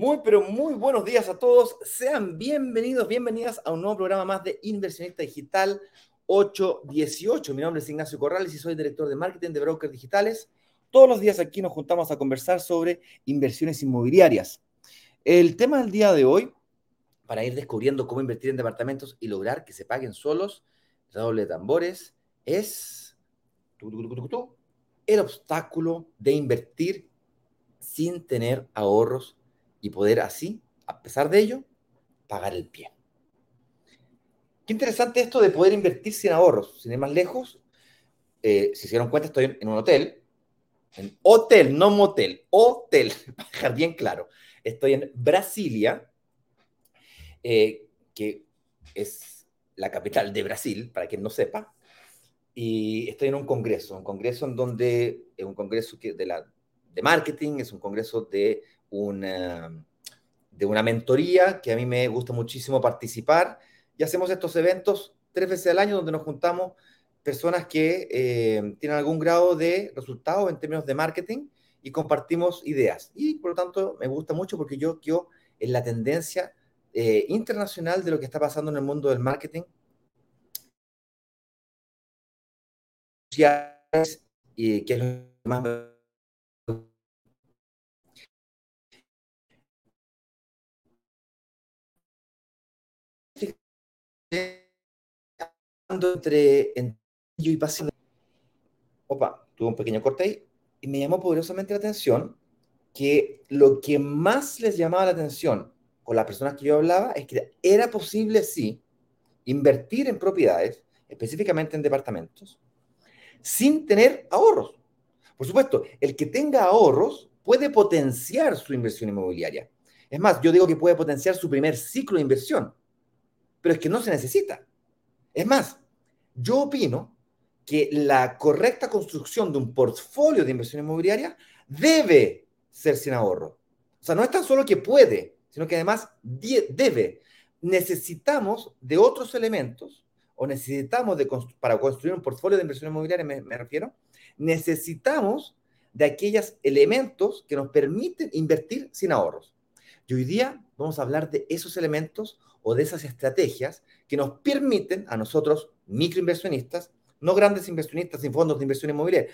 Muy, pero muy buenos días a todos. Sean bienvenidos, bienvenidas a un nuevo programa más de Inversionista Digital 818. Mi nombre es Ignacio Corrales y soy director de marketing de Brokers Digitales. Todos los días aquí nos juntamos a conversar sobre inversiones inmobiliarias. El tema del día de hoy, para ir descubriendo cómo invertir en departamentos y lograr que se paguen solos, doble tambores, es el obstáculo de invertir sin tener ahorros y poder así, a pesar de ello, pagar el pie. Qué interesante esto de poder invertir sin ahorros. Sin ir más lejos, eh, si se dieron cuenta, estoy en, un hotel. En hotel, no motel. Hotel, para dejar bien claro. Estoy en Brasilia, eh, que es la capital de Brasil, para quien no sepa. Y estoy en un congreso, un congreso en donde es un congreso que de, la, de marketing, es un congreso de una, de una mentoría que a mí me gusta muchísimo participar y hacemos estos eventos tres veces al año donde nos juntamos personas que eh, tienen algún grado de resultado en términos de marketing y compartimos ideas. Y por lo tanto me gusta mucho porque yo quiero en la tendencia eh, internacional de lo que está pasando en el mundo del marketing. Y que es lo más entre, yo y pasión. Opa, tuve un pequeño corte ahí y me llamó poderosamente la atención que lo que más les llamaba la atención con las personas que yo hablaba es que era posible, sí, invertir en propiedades, específicamente en departamentos, sin tener ahorros. Por supuesto, el que tenga ahorros puede potenciar su inversión inmobiliaria. Es más, yo digo que puede potenciar su primer ciclo de inversión, pero es que no se necesita. Es más, yo opino que la correcta construcción de un portfolio de inversión inmobiliaria debe ser sin ahorro. O sea, no es tan solo que puede, sino que además debe. Necesitamos de otros elementos, o necesitamos de, para construir un portfolio de inversión inmobiliaria, me, me refiero, necesitamos de aquellos elementos que nos permiten invertir sin ahorros. Y hoy día vamos a hablar de esos elementos o de esas estrategias que nos permiten a nosotros, microinversionistas, no grandes inversionistas sin fondos de inversión inmobiliaria,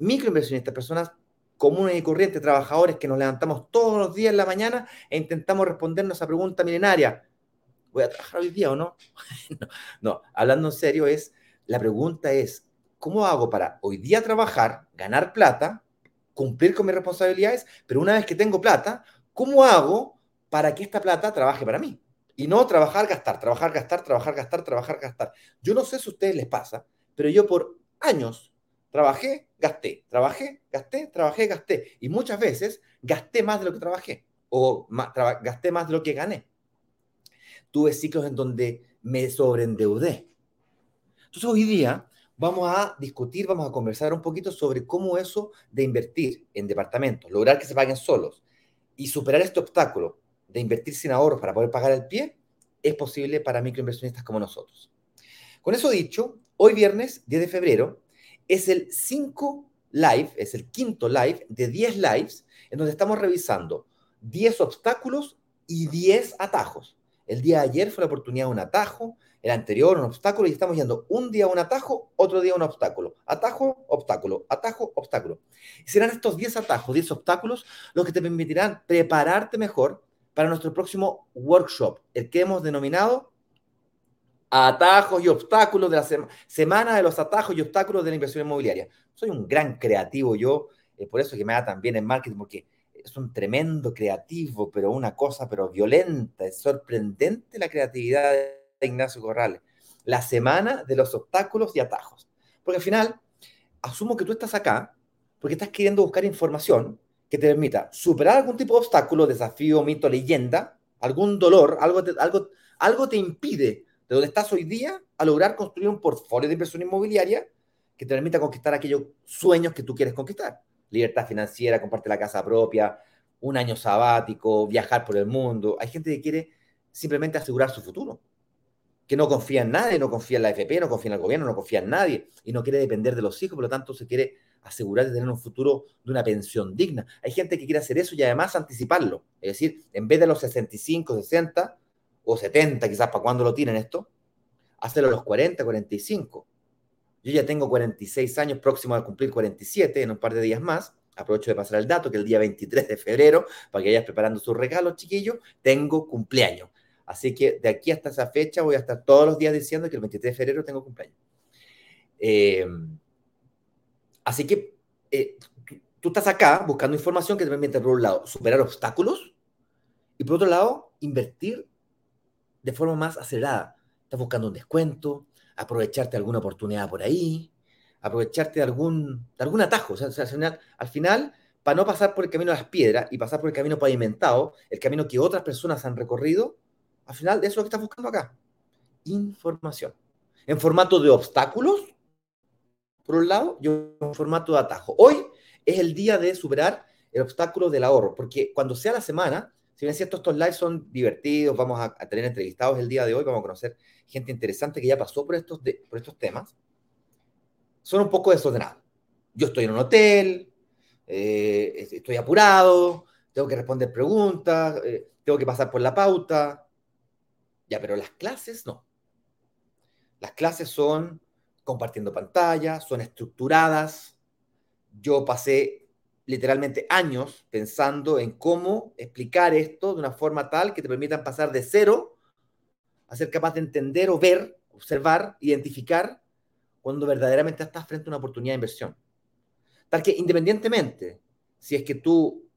microinversionistas, personas comunes y corrientes, trabajadores que nos levantamos todos los días en la mañana e intentamos respondernos a esa pregunta milenaria. ¿Voy a trabajar hoy día o no? no? no? hablando en serio es, la pregunta es, ¿cómo hago para hoy día trabajar, ganar plata, cumplir con mis responsabilidades, pero una vez que tengo plata, ¿cómo hago para que esta plata trabaje para mí? Y no trabajar, gastar, trabajar, gastar, trabajar, gastar, trabajar, gastar. Yo no sé si a ustedes les pasa, pero yo por años trabajé, gasté, trabajé, gasté, trabajé, gasté. Y muchas veces gasté más de lo que trabajé o gasté más de lo que gané. Tuve ciclos en donde me sobreendeudé. Entonces hoy día vamos a discutir, vamos a conversar un poquito sobre cómo eso de invertir en departamentos, lograr que se paguen solos y superar este obstáculo de invertir sin ahorros para poder pagar el pie es posible para microinversionistas como nosotros. Con eso dicho, hoy viernes 10 de febrero es el 5 live, es el quinto live de 10 lives en donde estamos revisando 10 obstáculos y 10 atajos. El día de ayer fue la oportunidad de un atajo, el anterior un obstáculo y estamos yendo un día un atajo, otro día un obstáculo. Atajo, obstáculo, atajo, obstáculo. Y serán estos 10 atajos, 10 obstáculos los que te permitirán prepararte mejor para nuestro próximo workshop, el que hemos denominado Atajos y obstáculos de la semana de los atajos y obstáculos de la inversión inmobiliaria. Soy un gran creativo yo, eh, por eso que me da tan bien en marketing, porque es un tremendo creativo, pero una cosa, pero violenta, es sorprendente la creatividad de Ignacio Corrales. La semana de los obstáculos y atajos. Porque al final, asumo que tú estás acá porque estás queriendo buscar información que te permita superar algún tipo de obstáculo, desafío, mito, leyenda, algún dolor, algo te, algo, algo te impide de donde estás hoy día a lograr construir un portfolio de inversión inmobiliaria que te permita conquistar aquellos sueños que tú quieres conquistar. Libertad financiera, comparte la casa propia, un año sabático, viajar por el mundo. Hay gente que quiere simplemente asegurar su futuro, que no confía en nadie, no confía en la FP, no confía en el gobierno, no confía en nadie y no quiere depender de los hijos, por lo tanto se quiere asegurar de tener un futuro de una pensión digna. Hay gente que quiere hacer eso y además anticiparlo. Es decir, en vez de los 65, 60 o 70, quizás para cuando lo tienen esto, hacerlo a los 40, 45. Yo ya tengo 46 años, próximo a cumplir 47 en un par de días más. Aprovecho de pasar el dato que el día 23 de febrero, para que vayas preparando sus regalos, chiquillos, tengo cumpleaños. Así que de aquí hasta esa fecha voy a estar todos los días diciendo que el 23 de febrero tengo cumpleaños. Eh, Así que eh, tú estás acá buscando información que te permite, por un lado, superar obstáculos y por otro lado, invertir de forma más acelerada. Estás buscando un descuento, aprovecharte de alguna oportunidad por ahí, aprovecharte de algún, de algún atajo. O sea, al, final, al final, para no pasar por el camino de las piedras y pasar por el camino pavimentado, el camino que otras personas han recorrido, al final, eso es lo que estás buscando acá. Información. En formato de obstáculos por un lado, y un formato de atajo. Hoy es el día de superar el obstáculo del ahorro, porque cuando sea la semana, si bien es cierto, estos lives son divertidos, vamos a, tener entrevistados el día de hoy, vamos a conocer gente interesante que ya pasó por estos, por estos temas, son un poco desordenados. Yo estoy en un hotel, eh, estoy apurado, tengo que responder preguntas, eh, tengo que pasar por la pauta. Ya, pero las clases no. Las clases son compartiendo pantalla, son estructuradas. Yo pasé literalmente años pensando en cómo explicar esto de una forma tal que te permitan pasar de cero a ser capaz de entender o ver, observar, identificar cuando verdaderamente estás frente a una oportunidad de inversión. Tal que independientemente, si es que tú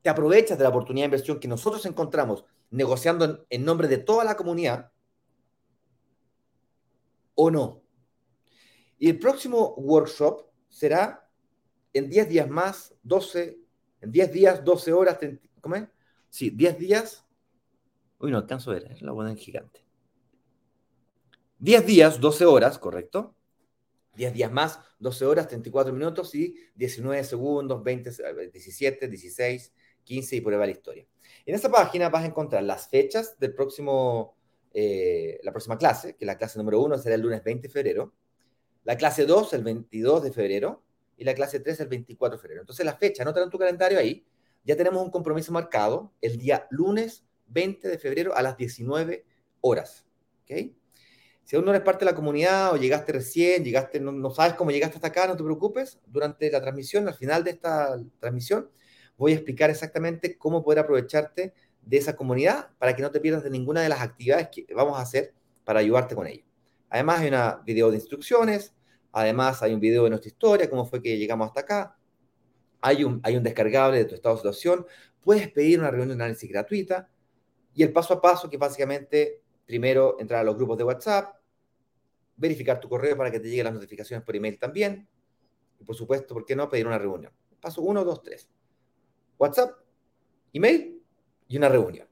te aprovechas de la oportunidad de inversión que nosotros encontramos negociando en, en nombre de toda la comunidad, o no, y el próximo workshop será en 10 días más, 12, en 10 días, 12 horas, ¿cómo es? Sí, 10 días. Uy, no alcanzo a ver, la buena en gigante. 10 días, 12 horas, correcto. 10 días más, 12 horas, 34 minutos y 19 segundos, 20, 17, 16, 15 y va la historia. En esta página vas a encontrar las fechas del próximo, eh, la próxima clase, que la clase número 1 será el lunes 20 de febrero la clase 2 el 22 de febrero y la clase 3 el 24 de febrero. Entonces la fecha, anota en tu calendario ahí, ya tenemos un compromiso marcado el día lunes 20 de febrero a las 19 horas. ¿okay? Si aún no eres parte de la comunidad o llegaste recién, llegaste, no, sabes cómo llegaste hasta acá, no te preocupes. Durante la transmisión, al final de esta transmisión, voy a explicar exactamente cómo poder aprovecharte de esa comunidad para que no te pierdas de ninguna de las actividades que vamos a hacer para ayudarte con ello. Además hay una video de instrucciones, además hay un video de nuestra historia, cómo fue que llegamos hasta acá. Hay un, hay un descargable de tu estado de situación. Puedes pedir una reunión de análisis gratuita. Y el paso a paso, que básicamente, primero entrar a los grupos de WhatsApp, verificar tu correo para que te lleguen las notificaciones por email también. Y por supuesto, ¿por qué no pedir una reunión? Paso 1, 2, 3. WhatsApp, email y una reunión.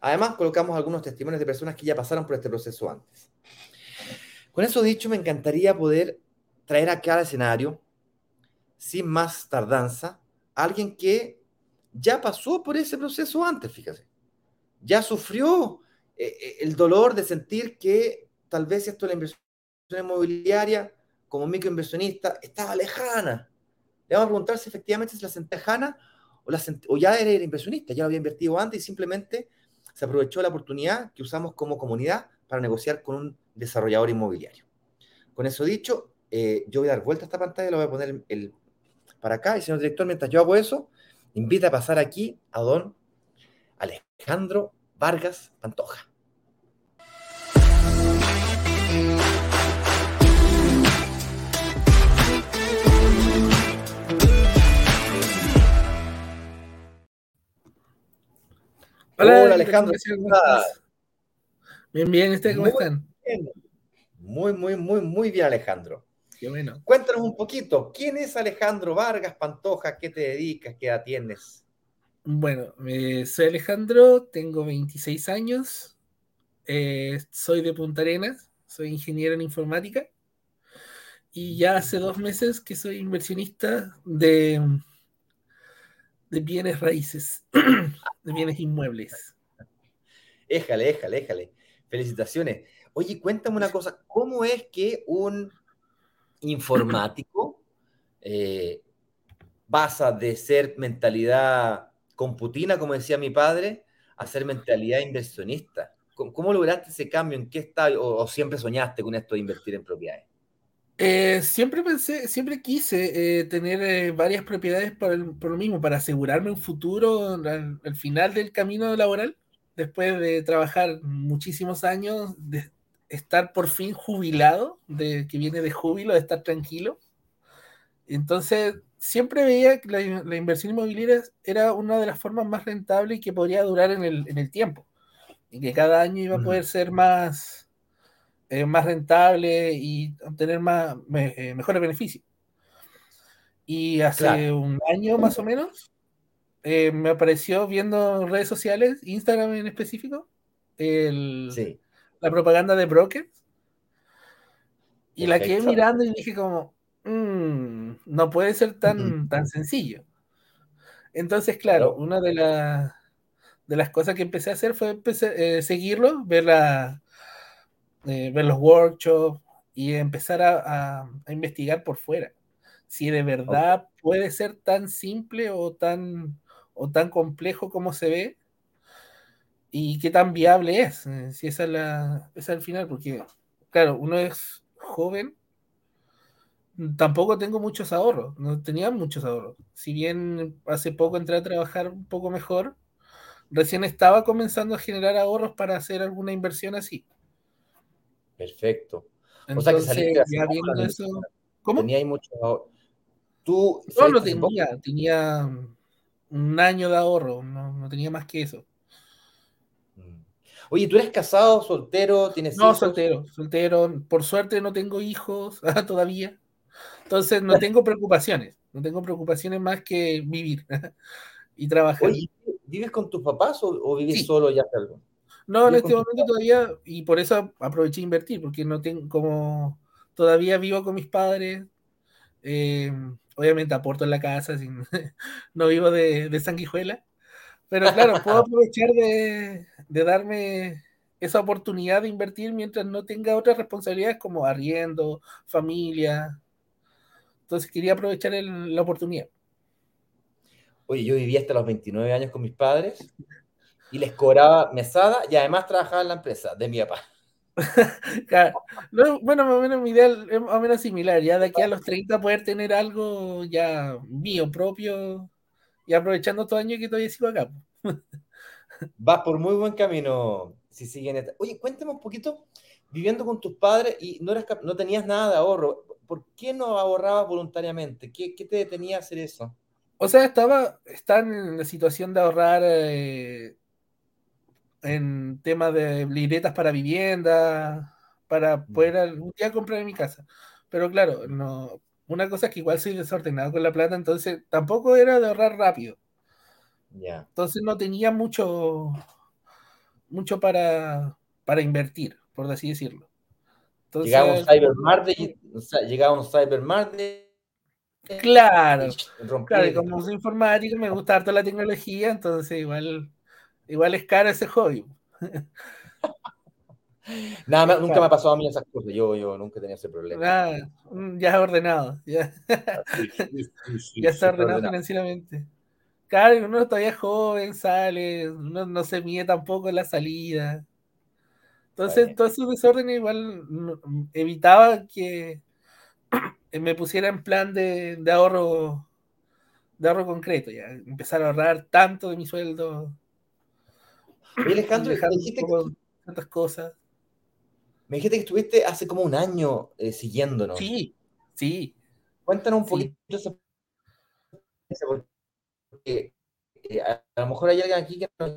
Además, colocamos algunos testimonios de personas que ya pasaron por este proceso antes. Con eso dicho, me encantaría poder traer acá al escenario, sin más tardanza, a alguien que ya pasó por ese proceso antes, fíjate. Ya sufrió eh, eh, el dolor de sentir que tal vez esto de la inversión inmobiliaria, como microinversionista, estaba lejana. Le vamos a preguntar si efectivamente se la sentía lejana o, o ya era inversionista, ya lo había invertido antes y simplemente se aprovechó la oportunidad que usamos como comunidad para negociar con un desarrollador inmobiliario. Con eso dicho, eh, yo voy a dar vuelta a esta pantalla, lo voy a poner el, para acá, y señor director, mientras yo hago eso, invita a pasar aquí a don Alejandro Vargas Pantoja. Hola, Alejandro. Bien, bien, ¿ustedes cómo están? Muy, muy, muy, muy bien, Alejandro. Qué bueno. Cuéntanos un poquito, ¿quién es Alejandro Vargas Pantoja? ¿Qué te dedicas? ¿Qué edad tienes? Bueno, soy Alejandro, tengo 26 años, eh, soy de Punta Arenas, soy ingeniero en informática y ya hace dos meses que soy inversionista de, de bienes raíces, de bienes inmuebles. Éjale, éjale, éjale. Felicitaciones. Oye, cuéntame una cosa, ¿cómo es que un informático eh, pasa de ser mentalidad computina, como decía mi padre, a ser mentalidad inversionista? ¿Cómo, lograste ese cambio? ¿En qué estado? O, siempre soñaste con esto de invertir en propiedades? Eh, siempre pensé, siempre quise eh, tener varias propiedades por, lo mismo, para asegurarme un futuro al, final del camino laboral, después de trabajar muchísimos años, de estar por fin jubilado, de que viene de júbilo, de estar tranquilo. Entonces, siempre veía que la, inversión inmobiliaria era una de las formas más rentables y que podría durar en el, en el tiempo y que cada año iba a poder ser más, eh, más rentable y obtener más, eh, mejores beneficios. Y hace un año más o menos eh, me apareció viendo redes sociales, Instagram en específico, la propaganda de Brokers. Y la quedé mirando y dije como, mm, no puede ser tan, tan sencillo. Entonces, claro, una de las de las cosas que empecé a hacer fue eh, seguirlo, ver, la, eh, ver los workshops y empezar a, investigar por fuera. Si de verdad puede ser tan simple o tan, o tan complejo como se ve y qué tan viable es. Eh, si esa es, la, esa es el final, porque, claro, uno es joven tampoco tengo muchos ahorros, no tenía muchos ahorros. Si bien hace poco entré a trabajar un poco mejor, recién estaba comenzando a generar ahorros para hacer alguna inversión así. Perfecto. o sea que saliste ya viendo eso. ¿Cómo? Tenía ahí mucho ahorro. Tú no lo tenía, tenía un año de ahorro, no, tenía más que eso. Mm. Oye, ¿tú eres casado, soltero, tienes No, soltero, soltero. Por suerte no tengo hijos todavía. Entonces no tengo preocupaciones. No tengo preocupaciones más que vivir y trabajar. ¿Vives con tus papás o, vives solo ya algo? No, en este momento todavía, y por eso aproveché a invertir, porque no tengo como todavía vivo con mis padres. Eh, obviamente aporto en la casa, sin, no vivo de, sanguijuela. Pero claro, puedo aprovechar de, darme esa oportunidad de invertir mientras no tenga otras responsabilidades como arriendo, familia. Entonces quería aprovechar la oportunidad. Oye, yo vivía hasta los 29 años con mis padres y les cobraba mesada y además trabajaba en la empresa de mi papá. bueno, más o menos mi idea es más o menos similar, ya de aquí a los 30 poder tener algo ya mío propio y aprovechando todo año que todavía sigo acá. Vas por muy buen camino si siguen. Oye, cuéntame un poquito, viviendo con tus padres y no, eras, no tenías nada de ahorro, ¿por qué no ahorrabas voluntariamente? ¿Qué, qué te detenía a hacer eso? O sea, estaba, en la situación de ahorrar eh, en temas de libretas para vivienda, para mm. poder algún día comprar en mi casa. Pero claro, no, una cosa es que igual soy desordenado con la plata, entonces tampoco era de ahorrar rápido. Ya. Entonces no tenía mucho, mucho para, para invertir, por así decirlo. llegaba un Cyber Monday, llegaba un Cyber Claro, claro, y como soy informático, me gusta harto la tecnología, entonces igual, igual es caro ese hobby. Nada, nunca me ha pasado a mí esas cosas, yo, yo nunca tenido ese problema. Ah, mm, ya ordenado, ya, ya está ordenado, financieramente. Claro, uno todavía es joven, sale, uno no se mide tampoco en la salida. Entonces, todo ese desorden igual evitaba que me pusiera en plan de, ahorro de ahorro concreto, ya empezar a ahorrar tanto de mi sueldo. Y Alejandro, me dijiste que, tantas cosas. Me dijiste que estuviste hace como un año eh, siguiéndonos. Sí, sí. Cuéntanos un poquito porque eh, a, lo mejor hay alguien aquí que nos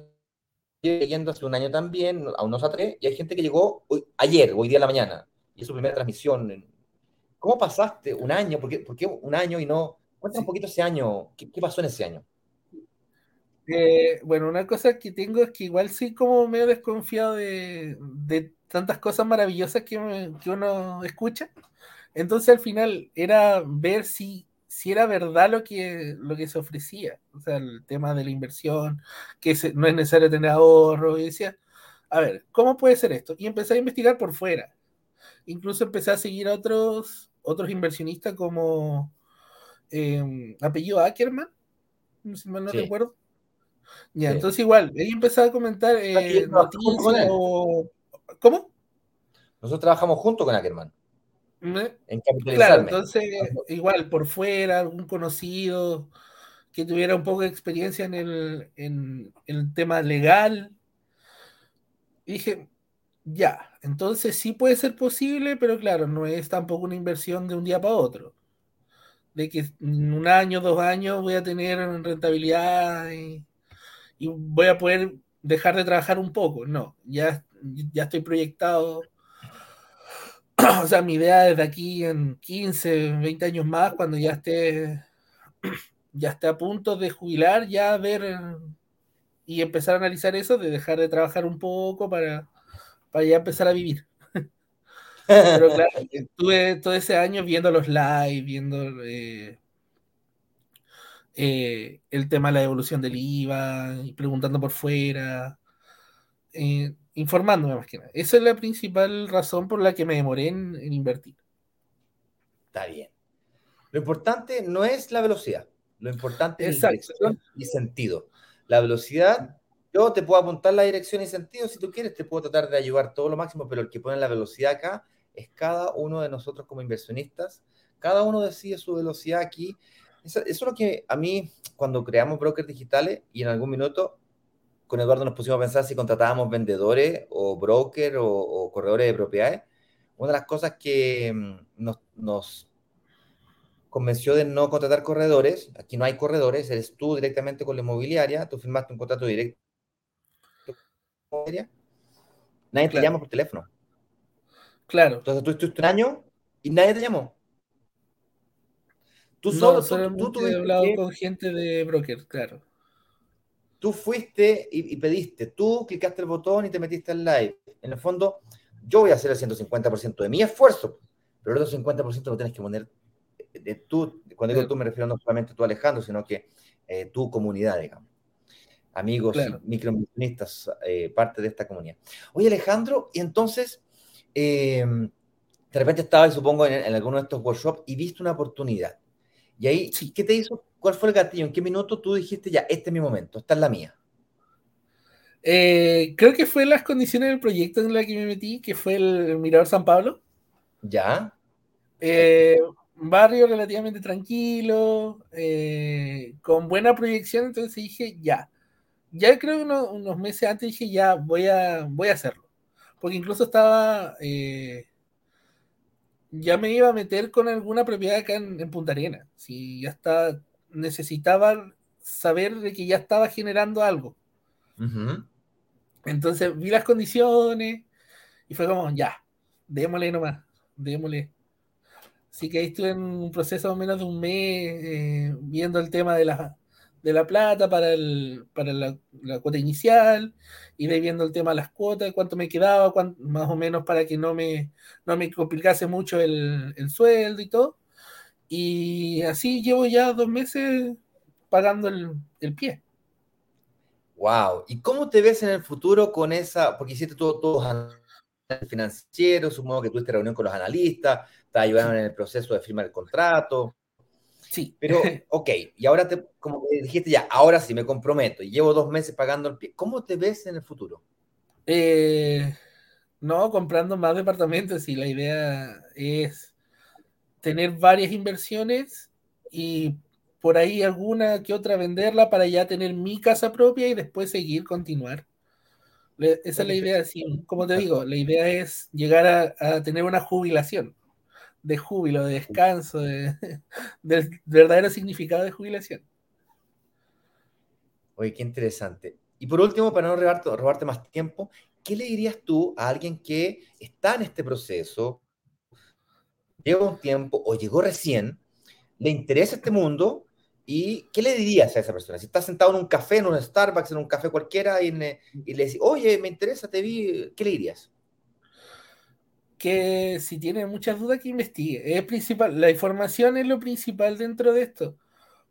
lleva leyendo hace un año también, aún no se atreve, y hay gente que llegó hoy, ayer, hoy día en la mañana, y es su primera transmisión ¿Cómo pasaste un año? ¿Por qué, un año y no? Cuéntame un poquito ese año. ¿Qué, pasó en ese año? Eh, bueno, una cosa que tengo es que igual sí como medio desconfiado de, tantas cosas maravillosas que, uno escucha. Entonces al final era ver si, si era verdad lo que, lo que se ofrecía. O sea, el tema de la inversión, que no es necesario tener ahorro. Y decía, a ver, ¿cómo puede ser esto? Y empecé a investigar por fuera. Incluso empecé a seguir a otros, otros inversionistas como em, apellido Ackerman, si mal no recuerdo. Ya, entonces igual, ahí empecé a comentar eh, noticias o... ¿Cómo? Nosotros trabajamos junto con Ackerman. En claro, entonces igual por fuera, algún conocido que tuviera un poco de experiencia en el, en, el tema legal. dije, ya, entonces sí puede ser posible, pero claro, no es tampoco una inversión de un día para otro. De que en un año, dos años voy a tener rentabilidad y, y voy a poder dejar de trabajar un poco. No, ya, ya estoy proyectado o sea, mi idea es de aquí en 15, 20 años más, cuando ya esté, ya esté a punto de jubilar, ya ver y empezar a analizar eso, de dejar de trabajar un poco para, para ya empezar a vivir. Pero claro, estuve todo ese año viendo los live, viendo eh, eh, el tema de la evolución del IVA, y preguntando por fuera. Eh, informándome más que nada. Esa es la principal razón por la que me demoré en, invertir. Está bien. Lo importante no es la velocidad, lo importante es dirección y sentido. La velocidad, yo te puedo apuntar la dirección y sentido si tú quieres, te puedo tratar de ayudar todo lo máximo, pero el que pone la velocidad acá es cada uno de nosotros como inversionistas. Cada uno decide su velocidad aquí. Eso, eso es lo que a mí, cuando creamos brokers digitales y en algún minuto con Eduardo nos pusimos a pensar si contratábamos vendedores o brokers o, corredores de propiedades. Una de las cosas que mm, nos, convenció de no contratar corredores, aquí no hay corredores, eres tú directamente con la inmobiliaria, tú firmaste un contrato directo nadie te llama por teléfono. Claro. Entonces tú estuviste un año y nadie te llamó. Tú solo, tú, tú, he hablado con gente de broker, claro tú fuiste y, pediste, tú clicaste el botón y te metiste al live. En el fondo, yo voy a hacer el 150% de mi esfuerzo, pero el otro 50% lo tienes que poner de tú. Cuando digo tú me refiero no solamente tú, Alejandro, sino que eh, tu comunidad, digamos. Amigos y eh, parte de esta comunidad. Oye, Alejandro, y entonces, eh, de repente estabas, supongo, en, en alguno de estos workshops y viste una oportunidad. Y ahí, ¿qué te hizo? ¿Cuál fue el gatillo? ¿En qué minuto tú dijiste ya, este es mi momento, esta es la mía? Eh, creo que fue las condiciones del proyecto en la que me metí, que fue el Mirador San Pablo. Ya. Eh, barrio relativamente tranquilo, eh, con buena proyección, entonces dije, ya. Ya creo que unos meses antes dije, ya, voy a, voy a hacerlo. Porque incluso estaba ya me iba a meter con alguna propiedad acá en, Punta Arena. Si ya está, necesitaba saber de que ya estaba generando algo. Entonces vi las condiciones y fue como, ya, démosle nomás, démosle. Así que ahí estuve en un proceso más o menos de un mes eh, viendo el tema de la, de la plata para, el, para la, cuota inicial, de viendo el tema de las cuotas, cuánto me quedaba, más o menos para que no me, no me complicase mucho el, sueldo y todo. Y así llevo ya dos meses pagando el, pie. Wow. ¿Y cómo te ves en el futuro con esa? Porque hiciste todo, todos financieros, supongo que tuviste reunión con los analistas, te ayudaron en el proceso de firmar el contrato. Sí. Pero, ok, y ahora te, como dijiste ya, ahora sí me comprometo y llevo dos meses pagando el pie. ¿Cómo te ves en el futuro? Eh, no, comprando más departamentos y la idea es tener varias inversiones y por ahí alguna que otra venderla para ya tener mi casa propia y después seguir, continuar. esa es la idea, sí, como te digo, la idea es llegar a tener una jubilación de júbilo, de descanso, de, del verdadero significado de jubilación. Oye, qué interesante. Y por último, para no robarte, robarte más tiempo, ¿qué le dirías tú a alguien que está en este proceso, lleva un tiempo o llegó recién, le interesa este mundo ¿Y qué le dirías a esa persona? Si estás sentado en un café, en un Starbucks, en un café cualquiera, y, y le dices, oye, me interesa, te vi, ¿qué le dirías? Que si tiene muchas dudas que investigue. Es principal, la información es lo principal dentro de esto.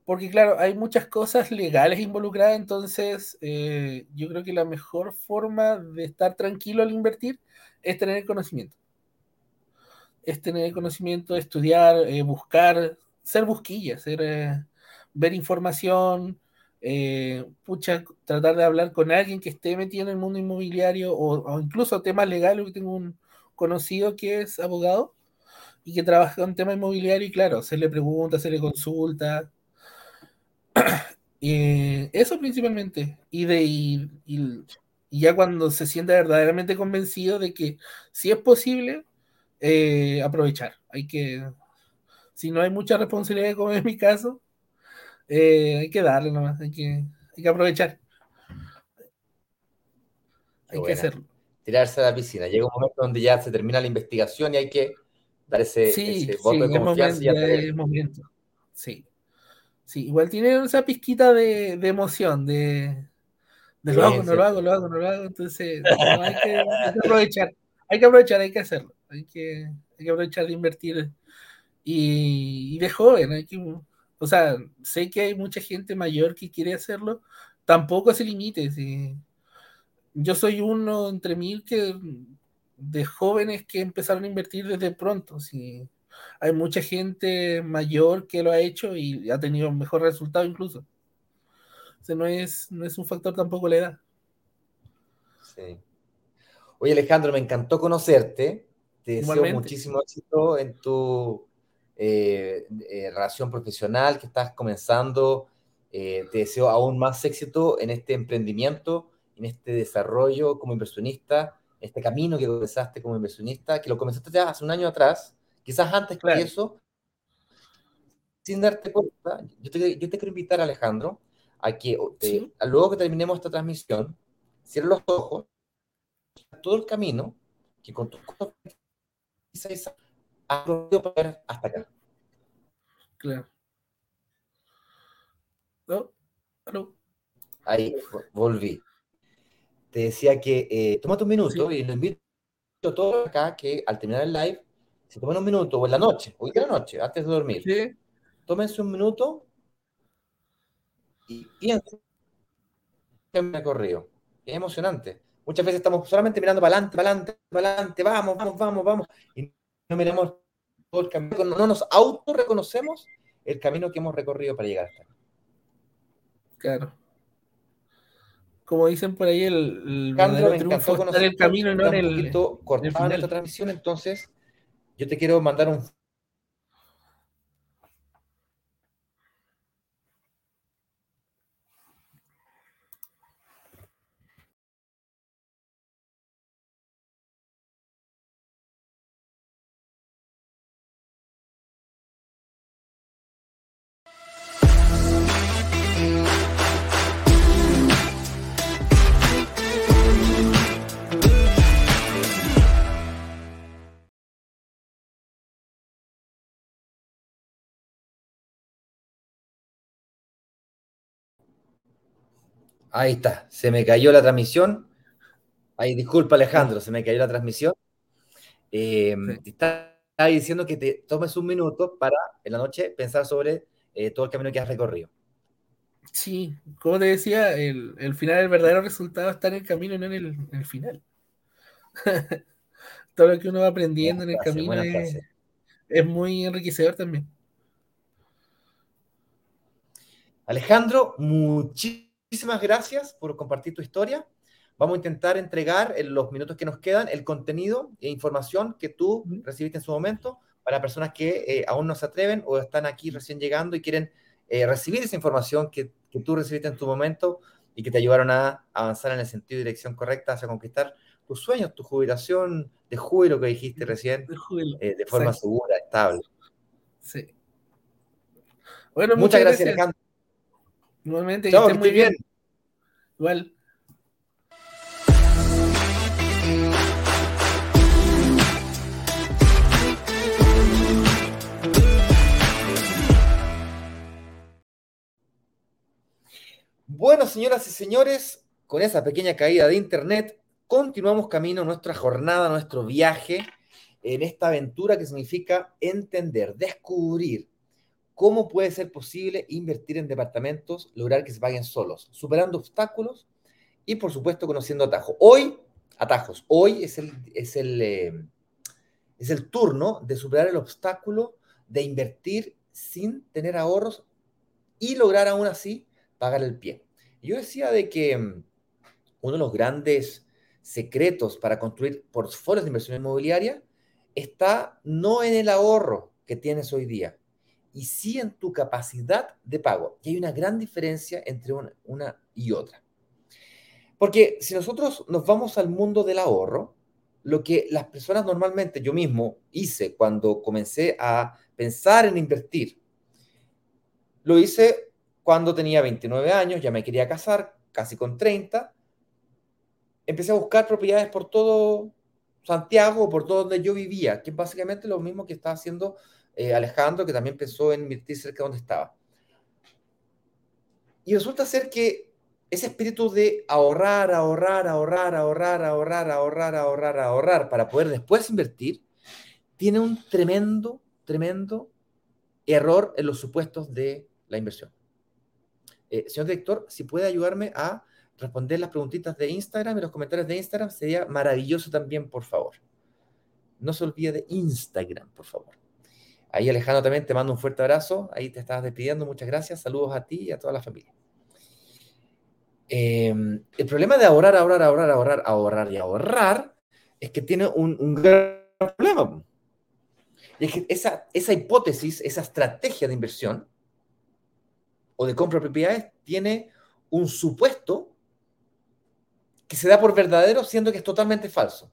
Porque claro, hay muchas cosas legales involucradas, entonces eh, yo creo que la mejor forma de estar tranquilo al invertir es tener conocimiento. Es tener conocimiento, estudiar, eh, buscar, ser busquilla, ser, eh, ver información, pucha, tratar de hablar con alguien que esté metido en el mundo inmobiliario o, incluso temas legales. Yo tengo un conocido que es abogado y que trabaja con temas inmobiliarios y claro, se le pregunta, se le consulta y eso principalmente. Y, de, y, ya cuando se siente verdaderamente convencido de que si es posible, eh, aprovechar. Hay que, si no hay mucha responsabilidad, como en mi caso, eh, hay que darle nomás, hay que, hay que aprovechar. Hay que hacerlo. Tirarse a la piscina. Llega un momento donde ya se termina la investigación y hay que dar ese, sí, voto de confianza. momento. Sí. Sí, igual tiene esa pizquita de, emoción, de, lo hago, no lo hago, lo hago, no lo hago. Entonces, hay, que, aprovechar, hay que aprovechar, hay que hacerlo. Hay que, aprovechar de invertir. Y, de joven, hay que, o sea, sé que hay mucha gente mayor que quiere hacerlo. Tampoco se limite. Si, yo soy uno entre mil que de jóvenes que empezaron a invertir desde pronto. Si, hay mucha gente mayor que lo ha hecho y ha tenido mejor resultado incluso. O sea, no es, no es un factor tampoco la edad. Sí. Oye, Alejandro, me encantó conocerte. Te deseo muchísimo éxito en tu eh, eh, relación profesional que estás comenzando. Eh, te deseo aún más éxito en este emprendimiento, en este desarrollo como inversionista, este camino que comenzaste como inversionista, que lo comenzaste ya hace un año atrás Quizás antes que eso, sin darte cuenta, yo te, yo te quiero invitar, Alejandro, a que eh, luego que terminemos esta transmisión, cierres los ojos, todo el camino que con tus cosas has podido ver hasta acá. Claro. Ahí, volví. Te decía que eh, tómate un minuto y lo invito a todos acá que al terminar el live se tomen un minuto, o en la noche, hoy en la noche, antes de dormir, ¿Sí? tómense un minuto y piensen en un recorrido. Es emocionante. Muchas veces estamos solamente mirando para adelante, para adelante, para adelante, vamos, vamos, vamos, vamos, y no miramos todo el camino, no nos autorreconocemos el camino que hemos recorrido para llegar hasta acá. Claro. Como dicen por ahí, el, el triunfo está en el camino y no en el, poquito cortada esta transmisión, entonces yo te quiero mandar un Ahí está, se me cayó la transmisión. Ay, disculpa Alejandro, se me cayó la transmisión. Eh, está diciendo que te tomes un minuto para en la noche pensar sobre eh, todo el camino que has recorrido. Sí, como te decía, el, final, el verdadero resultado está en el camino, no en el, final. todo lo que uno va aprendiendo en el camino es, es muy enriquecedor también. Alejandro, muchísimas muchísimas gracias por compartir tu historia. Vamos a intentar entregar en los minutos que nos quedan el contenido e información que tú recibiste en su momento para personas que eh, aún no se atreven o están aquí recién llegando y quieren eh, recibir esa información que, que, tú recibiste en tu momento y que te ayudaron a avanzar en el sentido y dirección correcta hacia conquistar tus sueños, tu jubilación de júbilo que dijiste recién, de, eh, forma segura, estable. Sí. Bueno, muchas, gracias, Alejandro. Igualmente, que esté muy bien. Igual. Bueno, señoras y señores, con esa pequeña caída de internet, continuamos camino nuestra jornada, nuestro viaje en esta aventura que significa entender, descubrir cómo puede ser posible invertir en departamentos, lograr que se paguen solos, superando obstáculos y por supuesto conociendo atajos. Hoy, atajos, hoy es el, es el, eh, es el turno de superar el obstáculo de invertir sin tener ahorros y lograr aún así pagar el pie. Yo decía de que mm, uno de los grandes secretos para construir portfolios de inversión inmobiliaria está no en el ahorro que tienes hoy día, y sí en tu capacidad de pago. Y hay una gran diferencia entre una, y otra. Porque si nosotros nos vamos al mundo del ahorro, lo que las personas normalmente, yo mismo hice cuando comencé a pensar en invertir, lo hice cuando tenía 29 años, ya me quería casar, casi con 30, empecé a buscar propiedades por todo Santiago, por todo donde yo vivía, que es básicamente lo mismo que estaba haciendo eh, Alejandro, que también pensó en invertir cerca de donde estaba. Y resulta ser que ese espíritu de ahorrar, ahorrar, ahorrar, ahorrar, ahorrar, ahorrar, ahorrar, ahorrar, para poder después invertir, tiene un tremendo, tremendo error en los supuestos de la inversión. Eh, señor director, si puede ayudarme a responder las preguntitas de Instagram y los comentarios de Instagram, sería maravilloso también, por favor. No se olvide de Instagram, por favor. Ahí Alejandro también te mando un fuerte abrazo. Ahí te estabas despidiendo. Muchas gracias. Saludos a ti y a toda la familia. Em, el problema de ahorrar, ahorrar, ahorrar, ahorrar, ahorrar y ahorrar es que tiene un, gran problema. Y es que esa hipótesis, esa estrategia de inversión o de compra de propiedades tiene un supuesto que se da por verdadero siendo que es totalmente falso.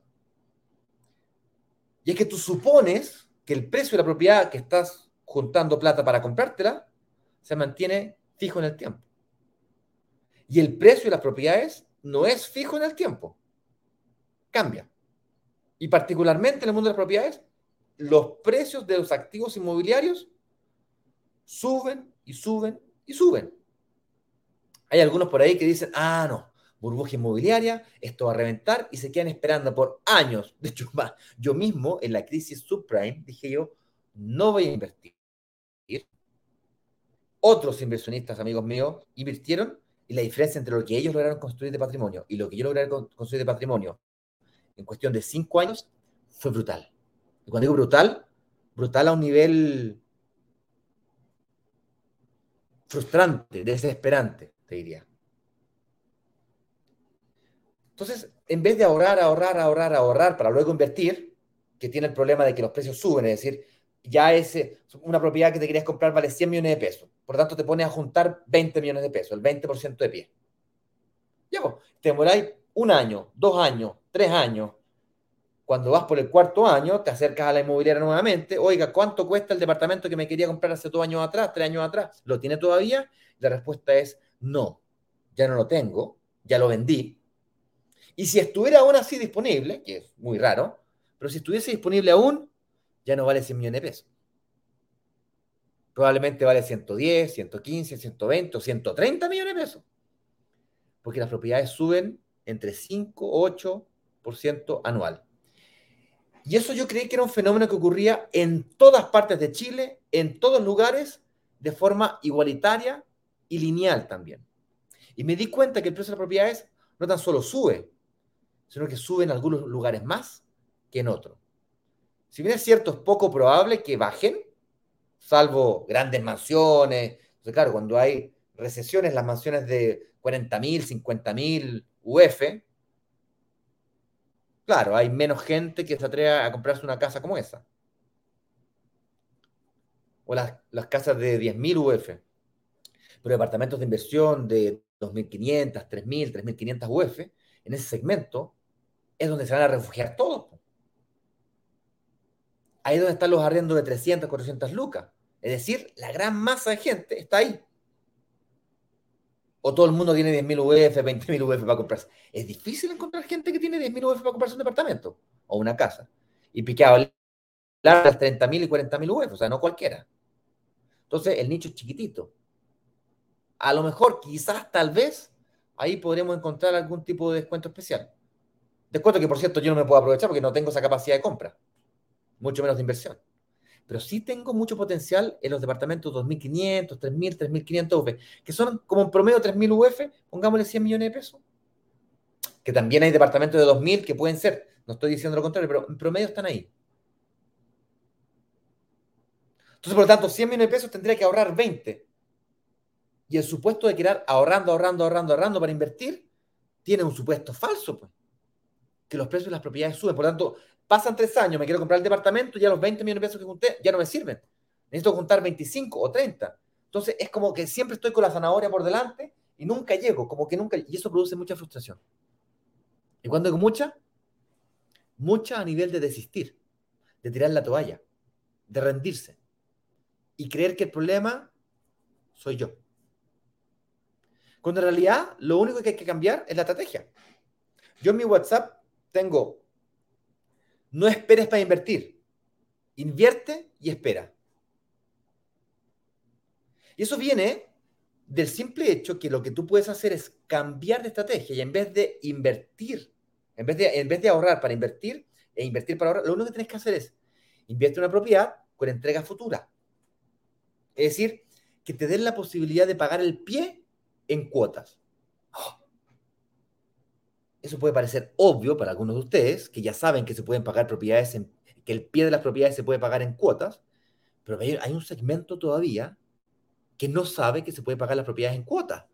Y es que tú supones que el precio de la propiedad que estás juntando plata para comprártela se mantiene fijo en el tiempo. Y el precio de las propiedades no es fijo en el tiempo. Cambia. Y particularmente en el mundo de las propiedades, los precios de los activos inmobiliarios suben y suben y suben. Hay algunos por ahí que dicen, ah, no, burbuja inmobiliaria, esto va a reventar y se quedan esperando por años. De hecho, yo mismo en la crisis subprime dije yo, no voy a invertir. Otros inversionistas, amigos míos, invirtieron y la diferencia entre lo que ellos lograron construir de patrimonio y lo que yo logré construir de patrimonio en cuestión de cinco años fue brutal. Y cuando digo brutal, brutal a un nivel frustrante, desesperante, te diría. Entonces, en vez de ahorrar, ahorrar, ahorrar, ahorrar para luego invertir, que tiene el problema de que los precios suben, es decir, ya es una propiedad que te querías comprar vale 100 millones de pesos, por tanto te pones a juntar 20 millones de pesos, el 20% de pie. Ya, pues, te demoráis un año, dos años, tres años. Cuando vas por el cuarto año, te acercas a la inmobiliaria nuevamente. Oiga, ¿cuánto cuesta el departamento que me quería comprar hace dos años atrás, tres años atrás? ¿Lo tiene todavía? La respuesta es no, ya no lo tengo, ya lo vendí, y si estuviera aún así disponible, que es muy raro, pero si estuviese disponible aún, ya no vale 100 millones de pesos. Probablemente vale 110, 115, 120 o 130 millones de pesos. Porque las propiedades suben entre 5 o 8% anual. Y eso yo creí que era un fenómeno que ocurría en todas partes de Chile, en todos lugares, de forma igualitaria y lineal también. Y me di cuenta que el precio de las propiedades no tan solo sube, sino que suben en algunos lugares más que en otros. Si bien es cierto, es poco probable que bajen, salvo grandes mansiones. Entonces, claro, cuando hay recesiones, las mansiones de 40.000, 50.000 UF, claro, hay menos gente que se atreve a comprarse una casa como esa. O las, las casas de 10.000 UF. Pero departamentos de inversión de 2.500, 3.000, 3.500 UF, en ese segmento, es donde se van a refugiar todos. Ahí es donde están los arriendos de 300, 400 lucas. Es decir, la gran masa de gente está ahí. O todo el mundo tiene 10.000 UF, 20.000 UF para comprarse. Es difícil encontrar gente que tiene 10.000 UF para comprarse un departamento o una casa. Y piqueado las 30.000 y 40.000 UF, o sea, no cualquiera. Entonces, el nicho es chiquitito. A lo mejor, quizás, tal vez, ahí podríamos encontrar algún tipo de descuento especial. Descuento que, por cierto, yo no me puedo aprovechar porque no tengo esa capacidad de compra. mucho menos de inversión. Pero sí tengo mucho potencial en los departamentos 2.500, 3.000, 3.500 UF, que son como en promedio 3.000 UF, pongámosle 100 millones de pesos. Que también hay departamentos de 2.000 que pueden ser, no estoy diciendo lo contrario, pero en promedio están ahí. Entonces, por lo tanto, 100 millones de pesos tendría que ahorrar 20. Y el supuesto de quedar ahorrando, ahorrando, ahorrando, ahorrando para invertir, tiene un supuesto falso, pues. Que los precios de las propiedades suben. Por lo tanto, pasan tres años, me quiero comprar el departamento, ya los 20 millones de pesos que junté ya no me sirven. Necesito juntar 25 o 30. Entonces, es como que siempre estoy con la zanahoria por delante y nunca llego, como que nunca. Y eso produce mucha frustración. ¿Y cuando digo mucha? Mucha a nivel de desistir, de tirar la toalla, de rendirse y creer que el problema soy yo. Cuando en realidad lo único que hay que cambiar es la estrategia. Yo en mi WhatsApp tengo, no esperes para invertir, invierte y espera. Y eso viene del simple hecho que lo que tú puedes hacer es cambiar de estrategia y en vez de invertir, en vez de, en vez de ahorrar para invertir e invertir para ahorrar, lo único que tienes que hacer es invierte una propiedad con entrega futura. Es decir, que te den la posibilidad de pagar el pie en cuotas. Eso puede parecer obvio para algunos de ustedes, que ya saben que se pueden pagar propiedades, que el pie de las propiedades se puede pagar en cuotas, pero hay, un segmento todavía que no sabe que se puede pagar las propiedades en cuotas.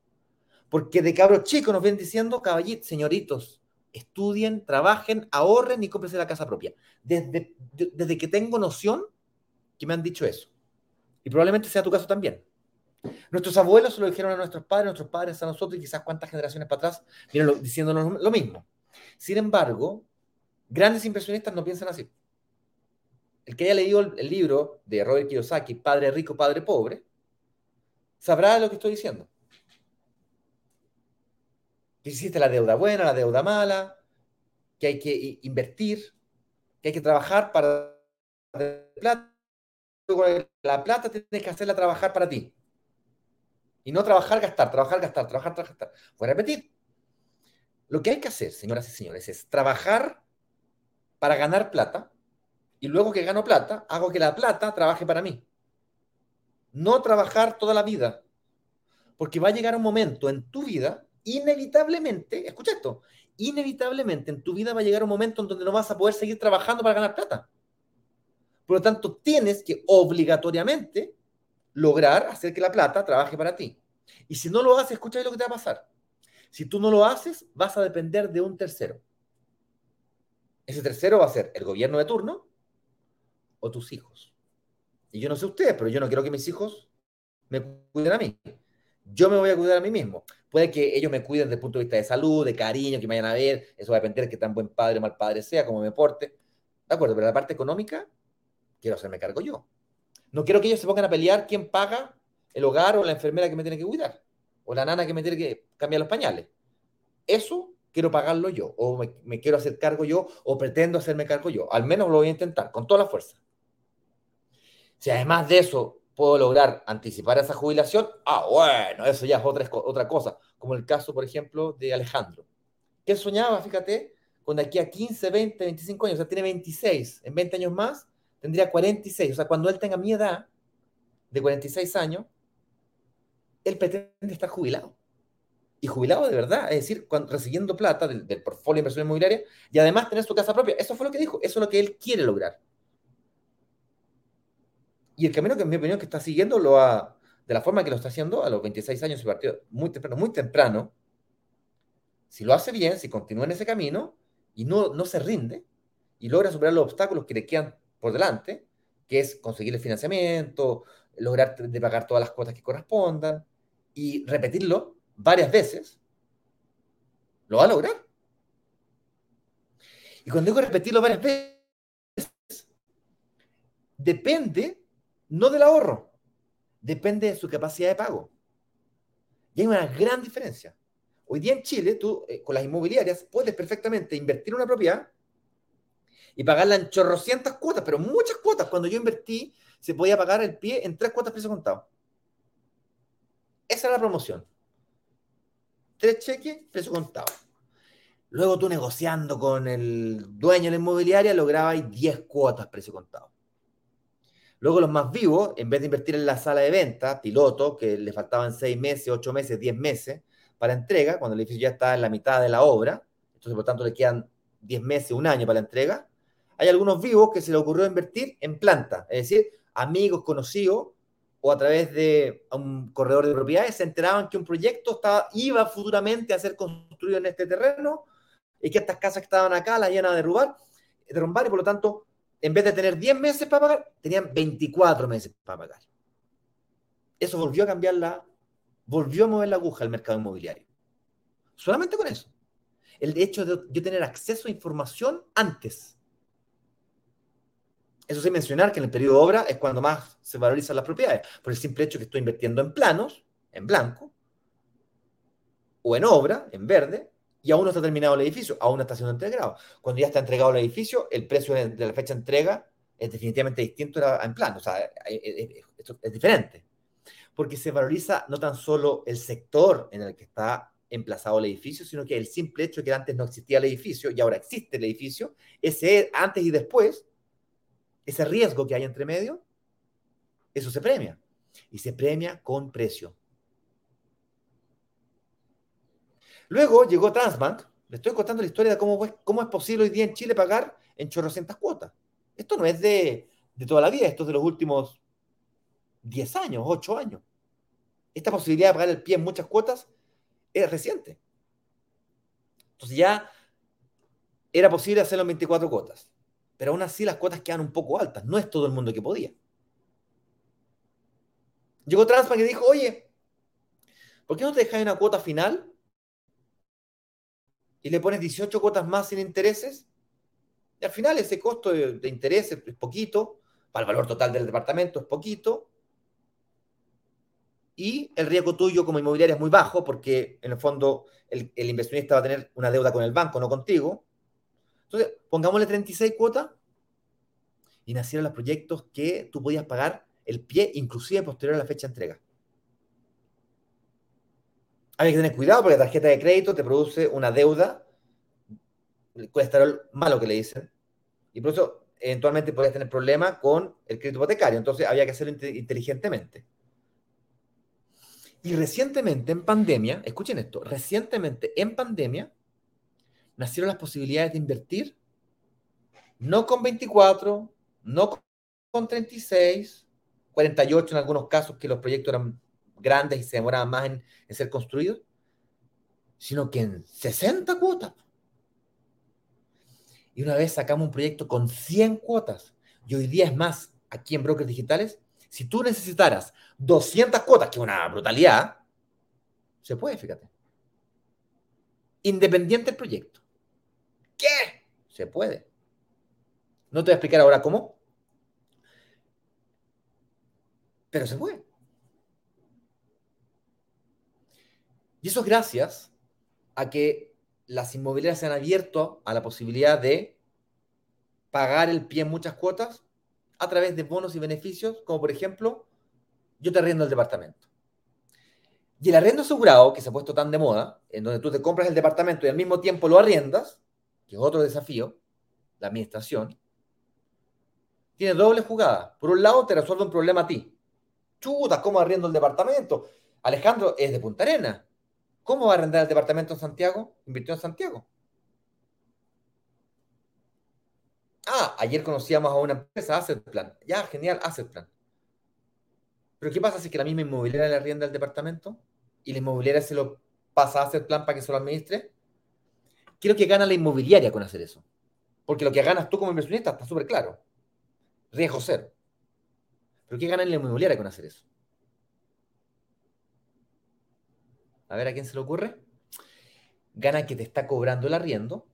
Porque de cabros chicos nos ven diciendo, caballitos, señoritos, estudien, trabajen, ahorren y cómprense la casa propia. Desde, desde que tengo noción que me han dicho eso. Y probablemente sea tu caso también. Nuestros abuelos lo dijeron a nuestros padres, nuestros padres a nosotros y quizás cuántas generaciones para atrás vienen diciéndonos lo mismo. Sin embargo, grandes impresionistas no piensan así. El que haya leído el, libro de Robert Kiyosaki, Padre Rico, Padre Pobre, sabrá lo que estoy diciendo. Que existe la deuda buena, la deuda mala, que hay que invertir, que hay que trabajar para plata, la plata tienes que hacerla trabajar para ti. Y no trabajar, gastar, trabajar, gastar, trabajar, gastar. Voy a repetir. Lo que hay que hacer, señoras y señores, es trabajar para ganar plata y luego que gano plata, hago que la plata trabaje para mí. No trabajar toda la vida. Porque va a llegar un momento en tu vida, inevitablemente, escucha esto, inevitablemente en tu vida va a llegar un momento en donde no vas a poder seguir trabajando para ganar plata. Por lo tanto, tienes que obligatoriamente lograr hacer que la plata trabaje para ti. Y si no lo haces, escucha lo que te va a pasar. Si tú no lo haces, vas a depender de un tercero. Ese tercero va a ser el gobierno de turno o tus hijos. Y yo no sé ustedes, pero yo no quiero que mis hijos me cuiden a mí. Yo me voy a cuidar a mí mismo. Puede que ellos me cuiden desde el punto de vista de salud, de cariño, que me vayan a ver. Eso va a depender de qué tan buen padre o mal padre sea, cómo me porte. De acuerdo, pero la parte económica, quiero hacerme cargo yo. No quiero que ellos se pongan a pelear quién paga el hogar o la enfermera que me tiene que cuidar, o la nana que me tiene que cambiar los pañales. Eso quiero pagarlo yo, o me, quiero hacer cargo yo, o pretendo hacerme cargo yo. Al menos lo voy a intentar, con toda la fuerza. Si además de eso puedo lograr anticipar esa jubilación, ah, bueno, eso ya es otra, otra cosa, como el caso, por ejemplo, de Alejandro, que soñaba, fíjate, con de aquí a 15, 20, 25 años, o sea, tiene 26, en 20 años más, tendría 46. O sea, cuando él tenga mi edad, de 46 años, él pretende estar jubilado. Y jubilado de verdad, es decir, recibiendo plata del, portfolio de inversión inmobiliaria y además tener su casa propia. Eso fue lo que dijo, eso es lo que él quiere lograr. Y el camino que en mi opinión que está siguiendo lo ha, de la forma que lo está haciendo a los 26 años, su partido muy temprano, muy temprano, si lo hace bien, si continúa en ese camino y no, no se rinde y logra superar los obstáculos que le quedan por delante, que es conseguir el financiamiento, lograr de pagar todas las cuotas que correspondan y repetirlo varias veces, lo va a lograr. Y cuando digo repetirlo varias veces, depende no del ahorro, depende de su capacidad de pago. Y hay una gran diferencia. Hoy día en Chile, tú eh, con las inmobiliarias puedes perfectamente invertir en una propiedad y pagarla en chorrocientas cuotas, pero muchas cuotas. Cuando yo invertí, se podía pagar el pie en tres cuotas precio contado. Esa era la promoción. Tres cheques, precio contado. Luego tú negociando con el dueño de la inmobiliaria lograbas 10 cuotas precio contado. Luego los más vivos, en vez de invertir en la sala de venta, piloto, que le faltaban 6 meses, 8 meses, 10 meses para entrega, cuando el edificio ya está en la mitad de la obra, entonces por tanto le quedan 10 meses, un año para la entrega, hay algunos vivos que se le ocurrió invertir en planta, es decir, amigos, conocidos, o a través de un corredor de propiedades, se enteraban que un proyecto estaba, iba futuramente a ser construido en este terreno y que estas casas que estaban acá las iban a derrubar, derrumbar y por lo tanto, en vez de tener 10 meses para pagar, tenían 24 meses para pagar. Eso volvió a cambiar la, volvió a mover la aguja al mercado inmobiliario. Solamente con eso. El hecho de yo tener acceso a información antes. Eso sin mencionar que en el periodo de obra es cuando más se valorizan las propiedades, por el simple hecho que estoy invirtiendo en planos, en blanco, o en obra, en verde, y aún no está terminado el edificio, aún no está siendo entregado. Cuando ya está entregado el edificio, el precio de la fecha de entrega es definitivamente distinto en plano, o sea, es, es diferente. Porque se valoriza no tan solo el sector en el que está emplazado el edificio, sino que el simple hecho de que antes no existía el edificio y ahora existe el edificio, ese antes y después, ese riesgo que hay entre medio, eso se premia. Y se premia con precio. Luego llegó Transbank. Le estoy contando la historia de cómo, cómo es posible hoy día en Chile pagar en chorrocientas cuotas. Esto no es de, de toda la vida, esto es de los últimos 10 años, 8 años. Esta posibilidad de pagar el pie en muchas cuotas es reciente. Entonces ya era posible hacerlo en 24 cuotas, pero aún así las cuotas quedan un poco altas. No es todo el mundo que podía. Llegó Transbank y dijo, oye, ¿por qué no te dejas una cuota final y le pones 18 cuotas más sin intereses, y al final ese costo de, interés es poquito, para el valor total del departamento es poquito, y el riesgo tuyo como inmobiliaria es muy bajo porque en el fondo el, inversionista va a tener una deuda con el banco, no contigo. Entonces, pongámosle 36 cuotas y nacieron los proyectos que tú podías pagar el pie inclusive posterior a la fecha de entrega. Hay que tener cuidado porque la tarjeta de crédito te produce una deuda, colesterol malo que le dicen, y por eso eventualmente podrías tener problemas con el crédito hipotecario. Entonces había que hacerlo inteligentemente. Y recientemente en pandemia, escuchen esto, recientemente en pandemia nacieron las posibilidades de invertir no con 24, no con 36, 48 en algunos casos que los proyectos eran grandes y se demoraban más en, ser construidos, sino que en 60 cuotas. Y una vez sacamos un proyecto con 100 cuotas, y hoy día es más, aquí en Brokers Digitales, si tú necesitaras 200 cuotas, que es una brutalidad, se puede, fíjate. Independiente del proyecto. ¿Qué? Se puede. No te voy a explicar ahora cómo, pero se puede. Y eso es gracias a que las inmobiliarias se han abierto a la posibilidad de pagar el pie en muchas cuotas a través de bonos y beneficios, como por ejemplo, yo te arriendo el departamento. Y el arriendo asegurado, que se ha puesto tan de moda, en donde tú te compras el departamento y al mismo tiempo lo arriendas, que es otro desafío, la administración, tiene doble jugada. Por un lado, te resuelve un problema a ti. Chuta, ¿cómo arriendo el departamento? Alejandro es de Punta Arena. ¿Cómo va a arrendar el departamento en Santiago? Invirtió en Santiago. Ah, ayer conocíamos a una empresa, Asset Plan. Ya, genial, Asset Plan. Pero ¿qué pasa si que la misma inmobiliaria le arrienda el departamento y la inmobiliaria se lo pasa a Asset Plan para que se lo administre? Quiero que gana la inmobiliaria con hacer eso. Porque lo que ganas tú como inversionista está súper claro. Riesgo cero. Pero ¿qué gana la inmobiliaria con hacer eso? A ver a quién se le ocurre. Gana que te está cobrando el arriendo.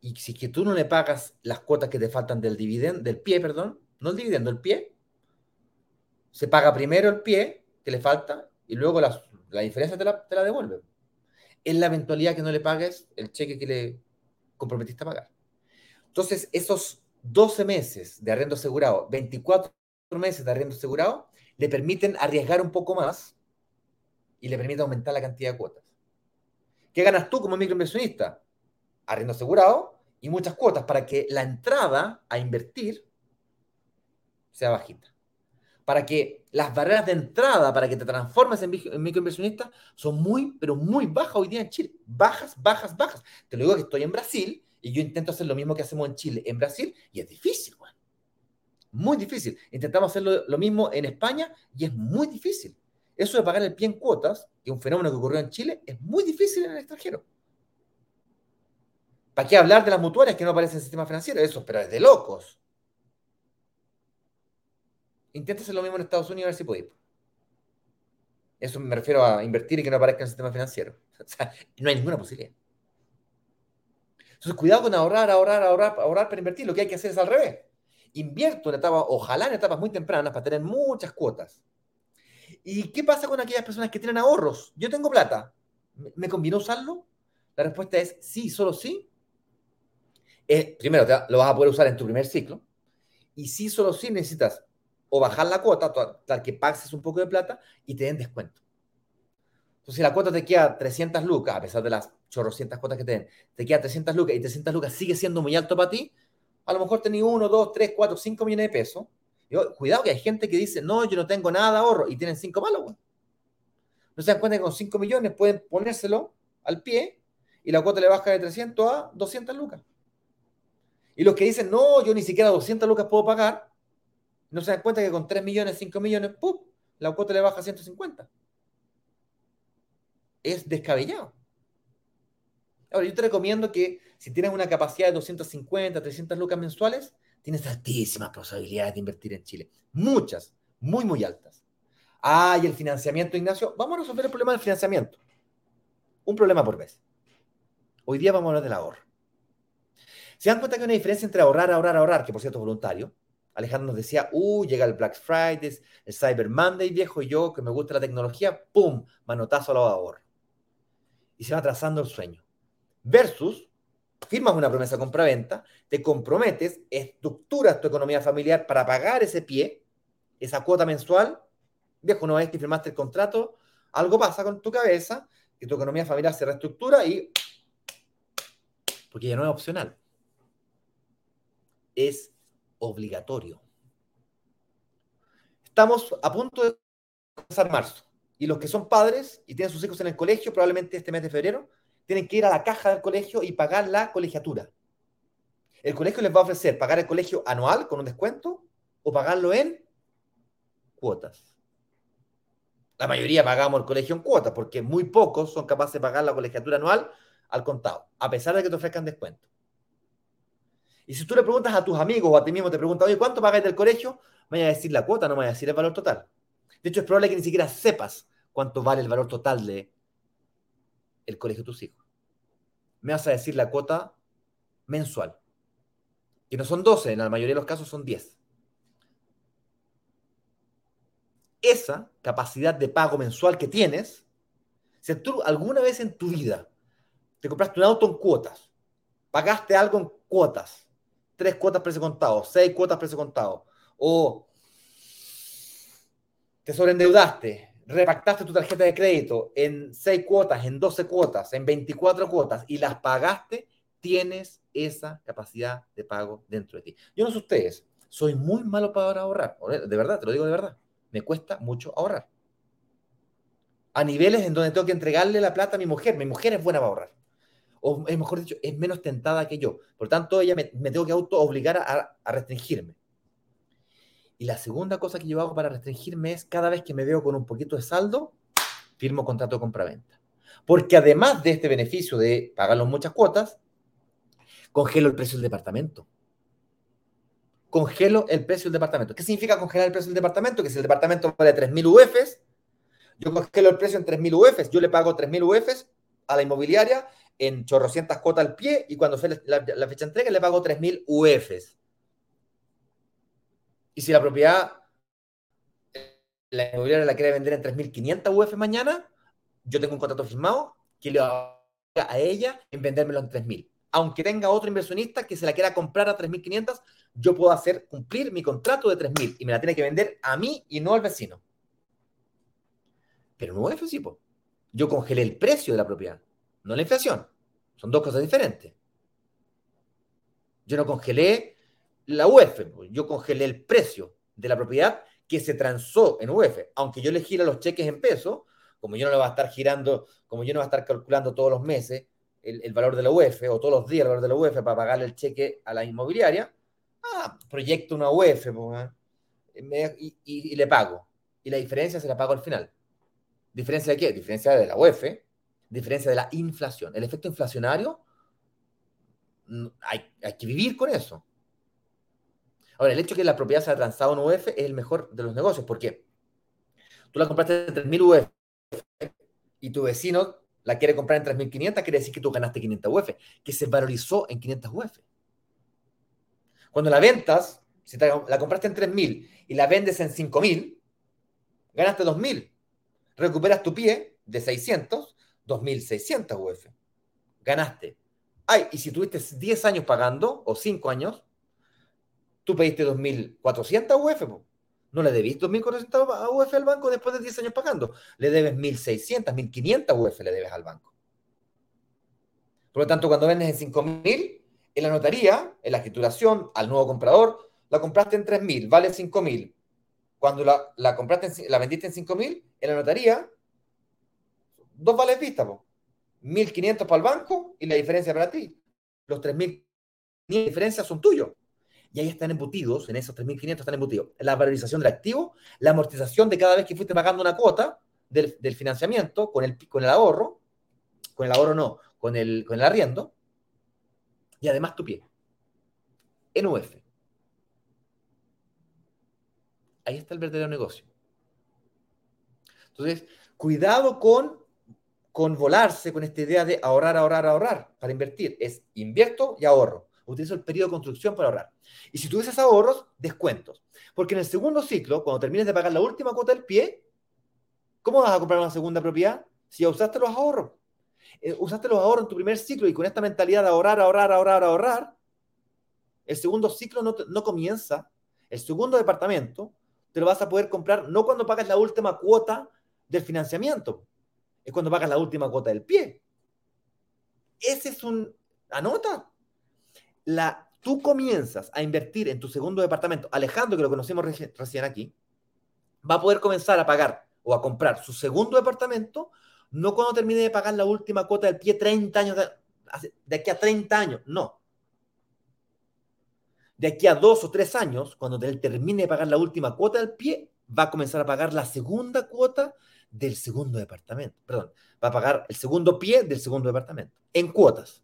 Y si es que tú no le pagas las cuotas que te faltan del dividendo, del pie, perdón, no el dividendo, el pie, se paga primero el pie que le falta y luego la, diferencia te la devuelve. En la eventualidad que no le pagues el cheque que le comprometiste a pagar. Entonces, esos 12 meses de arriendo asegurado, 24 meses de arriendo asegurado, le permiten arriesgar un poco más y le permite aumentar la cantidad de cuotas. ¿Qué ganas tú como microinversionista? Arriendo asegurado y muchas cuotas para que la entrada a invertir sea bajita. Para que las barreras de entrada para que te transformes en microinversionista son muy, pero muy bajas hoy día en Chile. Bajas, bajas, bajas. Te lo digo que estoy en Brasil y yo intento hacer lo mismo que hacemos en Chile, en Brasil, y es difícil. Muy difícil. Intentamos hacer lo, mismo en España y es muy difícil. Eso de pagar el pie en cuotas, que es un fenómeno que ocurrió en Chile, es muy difícil en el extranjero. ¿Para qué hablar de las mutuarias que no aparecen en el sistema financiero? Eso, pero es de locos. Intenta hacer lo mismo en Estados Unidos a ver si podéis. Eso me refiero a invertir y que no aparezca en el sistema financiero. O sea, no hay ninguna posibilidad. Entonces, cuidado con ahorrar, ahorrar, ahorrar, ahorrar para invertir. Lo que hay que hacer es al revés. Invierto en etapas, ojalá en etapas muy tempranas para tener muchas cuotas. ¿Y qué pasa con aquellas personas que tienen ahorros? Yo tengo plata. ¿Me conviene usarlo? La respuesta es sí, solo sí. Eh, primero, lo vas a poder usar en tu primer ciclo. Y sí, solo sí necesitas o bajar la cuota, tal que pases un poco de plata y te den descuento. Entonces, si la cuota te queda 300 lucas, a pesar de las chorrocientas cuotas que te den, te queda 300 lucas y 300 lucas sigue siendo muy alto para ti, a lo mejor tenés 1, 2, 3, 4, 5 millones de pesos. cuidado que hay gente que dice, no, yo no tengo nada de ahorro y tienen 5 palos. No se dan cuenta que con 5 millones pueden ponérselo al pie y la cuota le baja de 300 a 200 lucas. Y los que dicen, no, yo ni siquiera 200 lucas puedo pagar, no se dan cuenta que con 3 millones, 5 millones, ¡pum! la cuota le baja a 150. Es descabellado. Ahora, yo te recomiendo que si tienes una capacidad de 250, 300 lucas mensuales, tienes altísimas posibilidades de invertir en Chile. Muchas, muy, muy altas. Ah, y el financiamiento, Ignacio. Vamos a resolver el problema del financiamiento. Un problema por vez. Hoy día vamos a hablar del ahorro. ¿Se dan cuenta que hay una diferencia entre ahorrar, ahorrar, ahorrar, que por cierto es voluntario, Alejandro nos decía, uh, llega el Black Friday, el Cyber Monday, viejo, y yo que me gusta la tecnología, ¡pum! Manotazo al ahorro. Y se va trazando el sueño. Versus, firmas una promesa compra-venta, te comprometes, estructuras tu economía familiar para pagar ese pie, esa cuota mensual. Viejo, una vez que firmaste el contrato, algo pasa con tu cabeza, que tu economía familiar se reestructura y... Porque ya no es opcional. Es obligatorio. Estamos a punto de empezar marzo y los que son padres y tienen sus hijos en el colegio, probablemente este mes de febrero, tienen que ir a la caja del colegio y pagar la colegiatura. El colegio les va a ofrecer pagar el colegio anual con un descuento o pagarlo en cuotas. La mayoría pagamos el colegio en cuotas porque muy pocos son capaces de pagar la colegiatura anual al contado, a pesar de que te ofrezcan descuento. Y si tú le preguntas a tus amigos o a ti mismo, te preguntas, oye, ¿cuánto pagas del colegio? Vaya a decir la cuota, no vaya a decir el valor total. De hecho, es probable que ni siquiera sepas cuánto vale el valor total de el colegio de tus hijos. Me vas a decir la cuota mensual. Que no son 12, en la mayoría de los casos son 10. Esa capacidad de pago mensual que tienes, si tú alguna vez en tu vida te compraste un auto en cuotas, pagaste algo en cuotas, tres cuotas precio contado, seis cuotas precio contado, o te sobreendeudaste, repactaste tu tarjeta de crédito en seis cuotas, en 12 cuotas, en 24 cuotas y las pagaste, tienes esa capacidad de pago dentro de ti. Yo no sé ustedes, soy muy malo para ahorrar, de verdad, te lo digo de verdad, me cuesta mucho ahorrar. A niveles en donde tengo que entregarle la plata a mi mujer, mi mujer es buena para ahorrar o es mejor dicho, es menos tentada que yo. Por tanto, ella me, tengo que auto obligar a, restringirme. Y la segunda cosa que yo hago para restringirme es cada vez que me veo con un poquito de saldo, firmo contrato de compra-venta. Porque además de este beneficio de pagarlo en muchas cuotas, congelo el precio del departamento. Congelo el precio del departamento. ¿Qué significa congelar el precio del departamento? Que si el departamento vale 3.000 UFs, yo congelo el precio en 3.000 UFs, yo le pago 3.000 UFs a la inmobiliaria en chorrocientas cuotas al pie y cuando fue la, fecha de entrega le pago 3.000 UFs. Y si la propiedad, la inmobiliaria la quiere vender en 3.500 UF mañana, yo tengo un contrato firmado que le va a ella en vendérmelo en 3.000. Aunque tenga otro inversionista que se la quiera comprar a 3.500, yo puedo hacer cumplir mi contrato de 3.000 y me la tiene que vender a mí y no al vecino. Pero no UF sí, yo congelé el precio de la propiedad no la inflación. Son dos cosas diferentes. Yo no congelé la UEF, yo congelé el precio de la propiedad que se transó en UEF. Aunque yo le gira los cheques en pesos, como yo no le voy a estar girando, como yo no voy a estar calculando todos los meses el, valor de la UEF o todos los días el valor de la UEF para pagarle el cheque a la inmobiliaria, ah, proyecto una UEF y, y, le pago. Y la diferencia se la pago al final. ¿Diferencia de qué? Diferencia de la UEF, diferencia de la inflación. El efecto inflacionario, hay, hay que vivir con eso. Ahora, el hecho de que la propiedad se ha transado en UEF es el mejor de los negocios. ¿Por qué? Tú la compraste en 3.000 UEF y tu vecino la quiere comprar en 3.500, quiere decir que tú ganaste 500 UF, que se valorizó en 500 UF. Cuando la ventas, si la compraste en 3.000 y la vendes en 5.000, ganaste 2.000. Recuperas tu pie de 600, 2.600 UF. Ganaste. Ay, y si tuviste 10 años pagando, o 5 años, tú pediste 2.400 UF. No le debís 2.400 UF al banco después de 10 años pagando. Le debes 1.600, 1.500 UF le debes al banco. Por lo tanto, cuando vendes en 5.000, en la notaría, en la escrituración, al nuevo comprador, la compraste en 3.000, vale 5.000. Cuando la, la, compraste, la vendiste en 5.000, en la notaría, dos vales vistas, 1.500 para el banco y la diferencia para ti. Los 3.000 diferencias son tuyos y ahí están embutidos, en esos 3.500 están embutidos, la valorización del activo, la amortización de cada vez que fuiste pagando una cuota del, financiamiento con el, con el ahorro, con el ahorro no, con el, con el arriendo, y además tu pie, en UF. Ahí está el verdadero negocio. Entonces, cuidado con, con volarse con esta idea de ahorrar, ahorrar, ahorrar para invertir. Es invierto y ahorro utilizo el periodo de construcción para ahorrar. Y si tuvieses ahorros, descuentos. Porque en el segundo ciclo, cuando termines de pagar la última cuota del pie, ¿cómo vas a comprar una segunda propiedad? Si ya usaste los ahorros. Eh, usaste los ahorros en tu primer ciclo y con esta mentalidad de ahorrar, ahorrar, ahorrar, ahorrar, el segundo ciclo no, no comienza. El segundo departamento te lo vas a poder comprar no cuando pagas la última cuota del financiamiento, es cuando pagas la última cuota del pie. Ese es un... Anota, la, tú comienzas a invertir en tu segundo departamento, Alejandro, que lo conocemos recién, aquí, va a poder comenzar a pagar o a comprar su segundo departamento, no cuando termine de pagar la última cuota del pie 30 años, de, aquí a 30 años, no. De aquí a dos o tres años, cuando él termine de pagar la última cuota del pie, va a comenzar a pagar la segunda cuota del segundo departamento. Perdón, va a pagar el segundo pie del segundo departamento, en cuotas.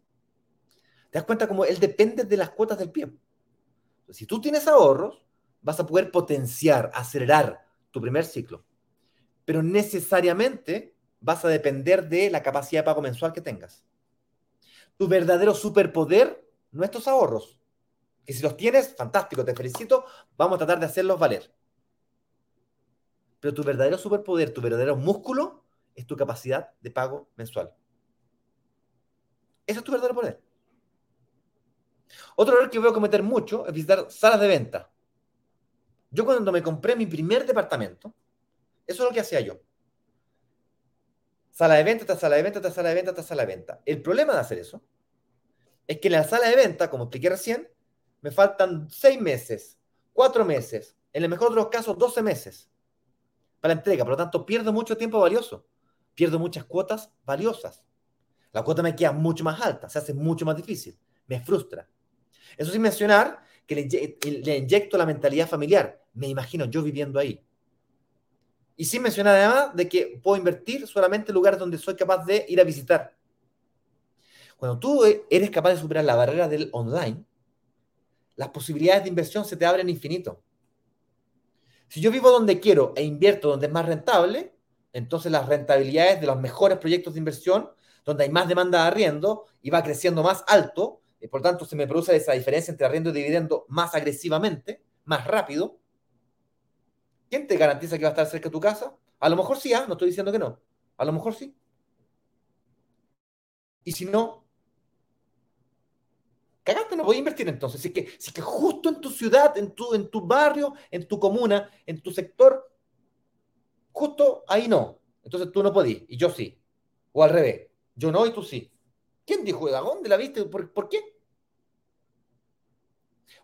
¿Te das cuenta cómo él depende de las cuotas del pie? Si tú tienes ahorros, vas a poder potenciar, acelerar tu primer ciclo. Pero necesariamente vas a depender de la capacidad de pago mensual que tengas. Tu verdadero superpoder no es tus ahorros. Que si los tienes, fantástico, te felicito, vamos a tratar de hacerlos valer. Pero tu verdadero superpoder, tu verdadero músculo, es tu capacidad de pago mensual. Eso es tu verdadero poder. Otro error que voy a cometer mucho es visitar salas de venta. Yo cuando me compré mi primer departamento, eso es lo que hacía yo. Sala de venta, tras sala de venta, tras sala de venta, tras sala de venta. El problema de hacer eso es que en la sala de venta, como expliqué recién, me faltan seis meses, cuatro meses, en el mejor de los casos, 12 meses para la entrega. Por lo tanto, pierdo mucho tiempo valioso. Pierdo muchas cuotas valiosas. La cuota me queda mucho más alta, se hace mucho más difícil. Me frustra. Eso sin mencionar que le, inyecto la mentalidad familiar. Me imagino yo viviendo ahí. Y sin mencionar además de que puedo invertir solamente en lugares donde soy capaz de ir a visitar. Cuando tú eres capaz de superar la barrera del online, las posibilidades de inversión se te abren infinito. Si yo vivo donde quiero e invierto donde es más rentable, entonces las rentabilidades de los mejores proyectos de inversión, donde hay más demanda de arriendo y va creciendo más alto, y por tanto se me produce esa diferencia entre arriendo y dividendo más agresivamente, más rápido. ¿Quién te garantiza que va a estar cerca de tu casa? A lo mejor sí, ¿ah? no estoy diciendo que no. A lo mejor sí. Y si no, cagaste, no voy invertir entonces. Si es que, si que justo en tu ciudad, en tu, en tu barrio, en tu comuna, en tu sector, justo ahí no. Entonces tú no podís, y yo sí. O al revés. Yo no y tú sí. ¿Quién dijo de dónde la viste? ¿Por, ¿Por qué?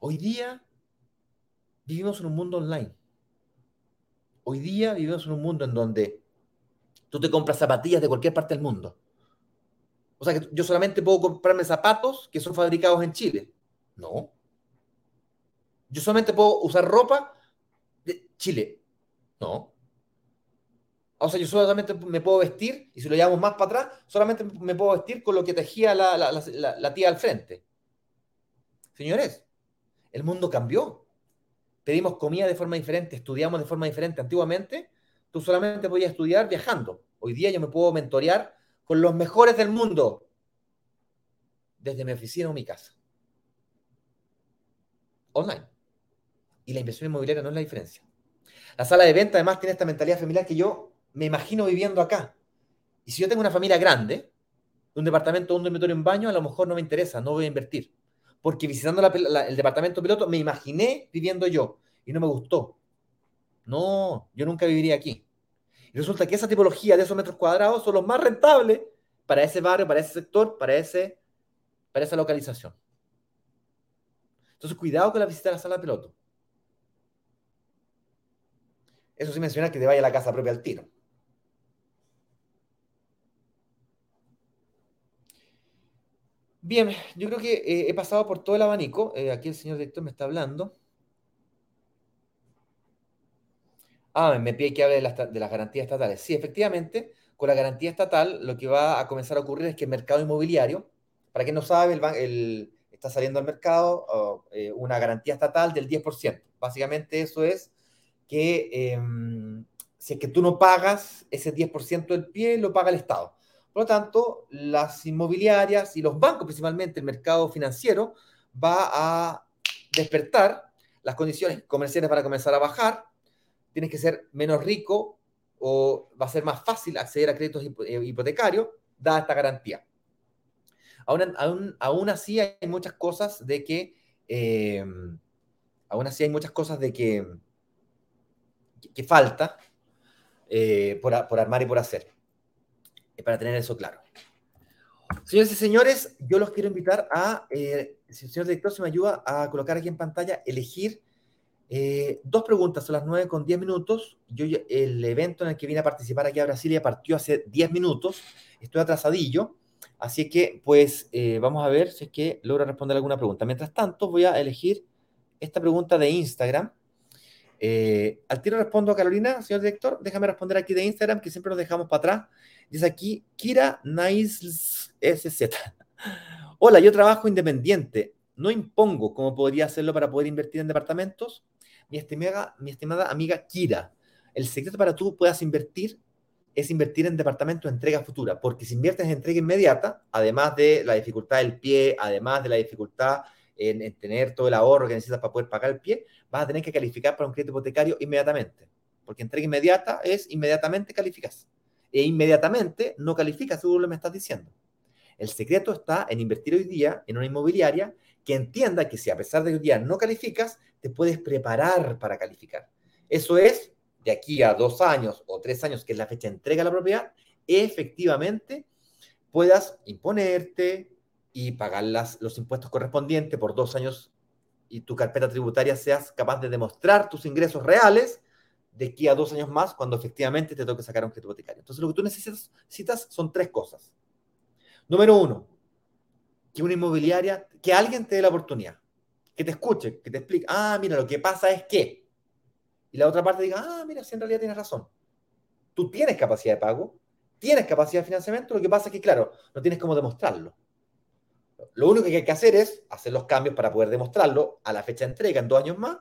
Hoy día vivimos en un mundo online. Hoy día vivimos en un mundo en donde tú te compras zapatillas de cualquier parte del mundo. O sea que yo solamente puedo comprarme zapatos que son fabricados en Chile. No. Yo solamente puedo usar ropa de Chile. No. O sea, yo solamente me puedo vestir, y si lo llevamos más para atrás, solamente me puedo vestir con lo que tejía la, tía al frente. Señores, el mundo cambió. Pedimos comida de forma diferente, estudiamos de forma diferente. Antiguamente, tú solamente podías estudiar viajando. Hoy día yo me puedo mentorear con los mejores del mundo desde mi oficina o mi casa. Online. Y la inversión inmobiliaria no es la diferencia. La sala de venta además tiene esta mentalidad familiar que yo me imagino viviendo acá. Y si yo tengo una familia grande, un departamento, un dormitorio, un baño, a lo mejor no me interesa, no voy a invertir porque visitando el departamento piloto me imaginé viviendo yo y no me gustó. No, yo nunca viviría aquí. Resulta que esa tipología de esos metros cuadrados son los más rentables para ese barrio, para ese sector, para, ese, para esa localización. Entonces, cuidado con la visita a la sala de piloto. Eso sí menciona que te vaya a la casa propia al tiro. Bien, yo creo que eh, he pasado por todo el abanico. Eh, aquí el señor director me está hablando. Ah, me pide que hable de las, garantías estatales. Sí, efectivamente, con la garantía estatal lo que va a comenzar a ocurrir es que el mercado inmobiliario, para quien no sabe, el, está saliendo al mercado eh, una garantía estatal del 10%. Básicamente eso es que em, si es que tú no pagas ese 10% del pie, lo paga el Estado. Por lo tanto, las inmobiliarias y los bancos, principalmente el mercado financiero, va a despertar, las condiciones comerciales van a comenzar a bajar, tienes que ser menos rico o va a ser más fácil acceder a créditos eh, hipotecarios, dada esta garantía. Aún, aún, así hay muchas cosas de que, eh, aún así hay muchas cosas de que, que, falta eh, por, por armar y por hacer para tener eso claro. Señores y señores, yo los quiero invitar a, eh, si el señor director se me ayuda a colocar aquí en pantalla, elegir eh, dos preguntas, son las 9 con 10 minutos. Yo, el evento en el que vine a participar aquí a Brasilia partió hace 10 minutos, estoy atrasadillo, así que pues eh, vamos a ver si es que logro responder alguna pregunta. Mientras tanto, voy a elegir esta pregunta de Instagram. al tiro respondo a Carolina, señor director, déjame responder aquí de Instagram, que siempre nos dejamos para atrás. Dice aquí Kira Nice SZ. Hola, yo trabajo independiente. No impongo cómo podría hacerlo para poder invertir en departamentos. Mi estimada, mi estimada amiga Kira, el secreto para tú puedas invertir es invertir en departamentos de entrega futura, porque si inviertes en entrega inmediata, además de la dificultad del pie, además de la dificultad en, en, tener todo el ahorro que necesitas para poder pagar el pie, vas a tener que calificar para un crédito hipotecario inmediatamente, porque entrega inmediata es inmediatamente calificas e inmediatamente no califica según lo me estás diciendo. El secreto está en invertir hoy día en una inmobiliaria que entienda que si a pesar de hoy día no calificas, te puedes preparar para calificar. Eso es, de aquí a dos años o tres años, que es la fecha de entrega de la propiedad, efectivamente puedas imponerte y pagar las, los impuestos correspondientes por dos años y tu carpeta tributaria seas capaz de demostrar tus ingresos reales de aquí a dos años más cuando efectivamente te toque sacar un crédito hipotecario. Entonces, lo que tú necesitas son tres cosas. Número uno, que una inmobiliaria, que alguien te dé la oportunidad, que te escuche, que te explique, ah, mira, lo que pasa es que. Y la otra parte diga, ah, mira, si en realidad tienes razón. Tú tienes capacidad de pago, tienes capacidad de financiamiento, lo que pasa es que, claro, no tienes cómo demostrarlo. Lo único que hay que hacer es hacer los cambios para poder demostrarlo a la fecha de entrega en dos años más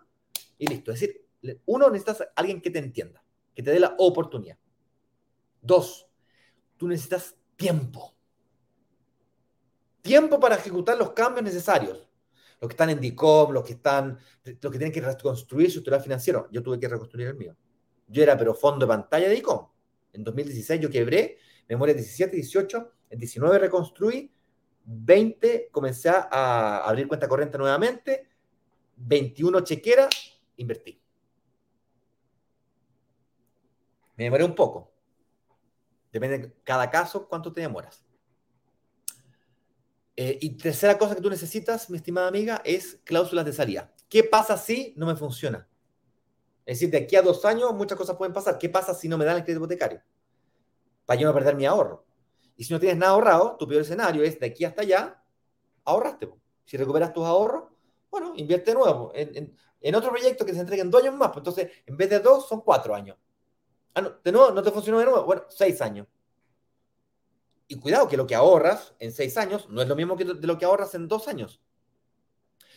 y listo. Es decir, uno, necesitas alguien que te entienda, que te dé la oportunidad. Dos, tú necesitas tiempo. Tiempo para ejecutar los cambios necesarios. Los que están en DICOM, los que están, los que tienen que reconstruir su historial financiero. Yo tuve que reconstruir el mío. Yo era pero fondo de pantalla de DICOM. En 2016 yo quebré, memoria 17, 18, en 19 reconstruí, 20 comencé a abrir cuenta corriente nuevamente, 21 chequera, invertí. Me demoré un poco. Depende de cada caso cuánto te demoras. Eh, y tercera cosa que tú necesitas, mi estimada amiga, es cláusulas de salida. ¿Qué pasa si no me funciona? Es decir, de aquí a dos años muchas cosas pueden pasar. ¿Qué pasa si no me dan el crédito hipotecario? Para yo no perder mi ahorro. Y si no tienes nada ahorrado, tu peor escenario es de aquí hasta allá, ahorraste. Si recuperas tus ahorros, bueno, invierte de nuevo en, otro proyecto que se entregue en dos años más. Entonces, en vez de dos, son cuatro años. Ah, no, de nuevo, no te funcionó de nuevo. Bueno, seis años. Y cuidado que lo que ahorras en seis años no es lo mismo que de lo que ahorras en dos años.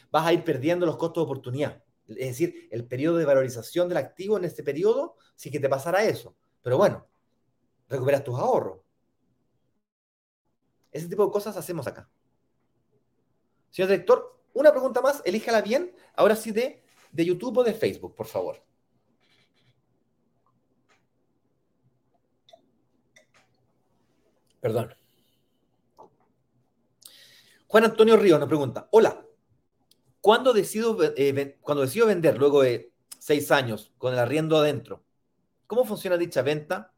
Vas a ir perdiendo los costos de oportunidad. Es decir, el periodo de valorización del activo en este periodo, sí que te pasará eso. Pero bueno, recuperas tus ahorros. Ese tipo de cosas hacemos acá. Señor director, una pregunta más, elíjala bien. Ahora sí de, de YouTube o de Facebook, por favor. Perdón. Juan Antonio Río nos pregunta, hola, ¿cuándo decido, eh, cuando decido vender luego de seis años con el arriendo adentro, ¿cómo funciona dicha venta?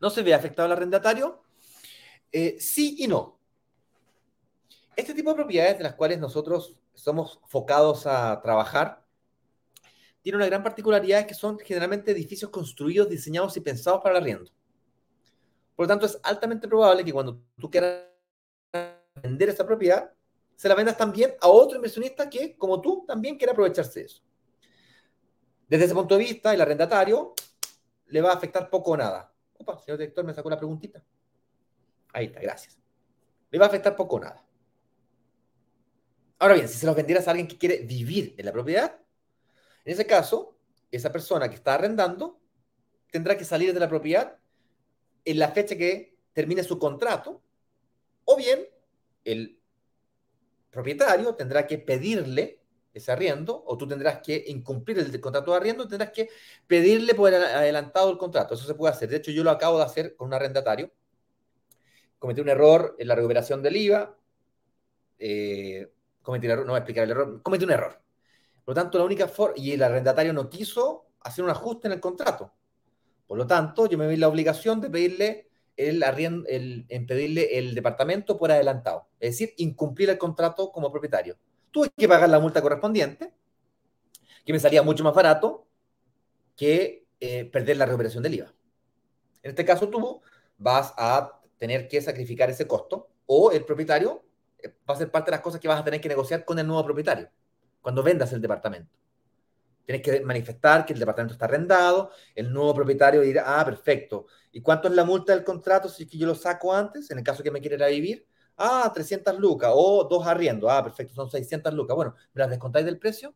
¿No se ve afectado el arrendatario? Eh, sí y no. Este tipo de propiedades de las cuales nosotros somos focados a trabajar tiene una gran particularidad que son generalmente edificios construidos, diseñados y pensados para el arriendo. Por lo tanto, es altamente probable que cuando tú quieras vender esa propiedad, se la vendas también a otro inversionista que, como tú, también quiere aprovecharse de eso. Desde ese punto de vista, el arrendatario le va a afectar poco o nada. Opa, señor director, me sacó la preguntita. Ahí está, gracias. Le va a afectar poco o nada. Ahora bien, si se los vendieras a alguien que quiere vivir en la propiedad, en ese caso, esa persona que está arrendando tendrá que salir de la propiedad en la fecha que termine su contrato, o bien el propietario tendrá que pedirle ese arriendo, o tú tendrás que incumplir el contrato de arriendo, tendrás que pedirle por adelantado el contrato. Eso se puede hacer. De hecho, yo lo acabo de hacer con un arrendatario. Cometí un error en la recuperación del IVA. Eh, cometí un error, no voy a explicar el error. Cometí un error. Por lo tanto, la única forma, y el arrendatario no quiso hacer un ajuste en el contrato. Por lo tanto, yo me vi la obligación de pedirle el, el, en pedirle el departamento por adelantado, es decir, incumplir el contrato como propietario. Tuve que pagar la multa correspondiente, que me salía mucho más barato que eh, perder la recuperación del IVA. En este caso, tú vas a tener que sacrificar ese costo o el propietario eh, va a ser parte de las cosas que vas a tener que negociar con el nuevo propietario cuando vendas el departamento. Tienes que manifestar que el departamento está arrendado, el nuevo propietario dirá, ah, perfecto. ¿Y cuánto es la multa del contrato si es que yo lo saco antes, en el caso que me quiera vivir? Ah, 300 lucas o dos arriendos. Ah, perfecto, son 600 lucas. Bueno, ¿me las descontáis del precio?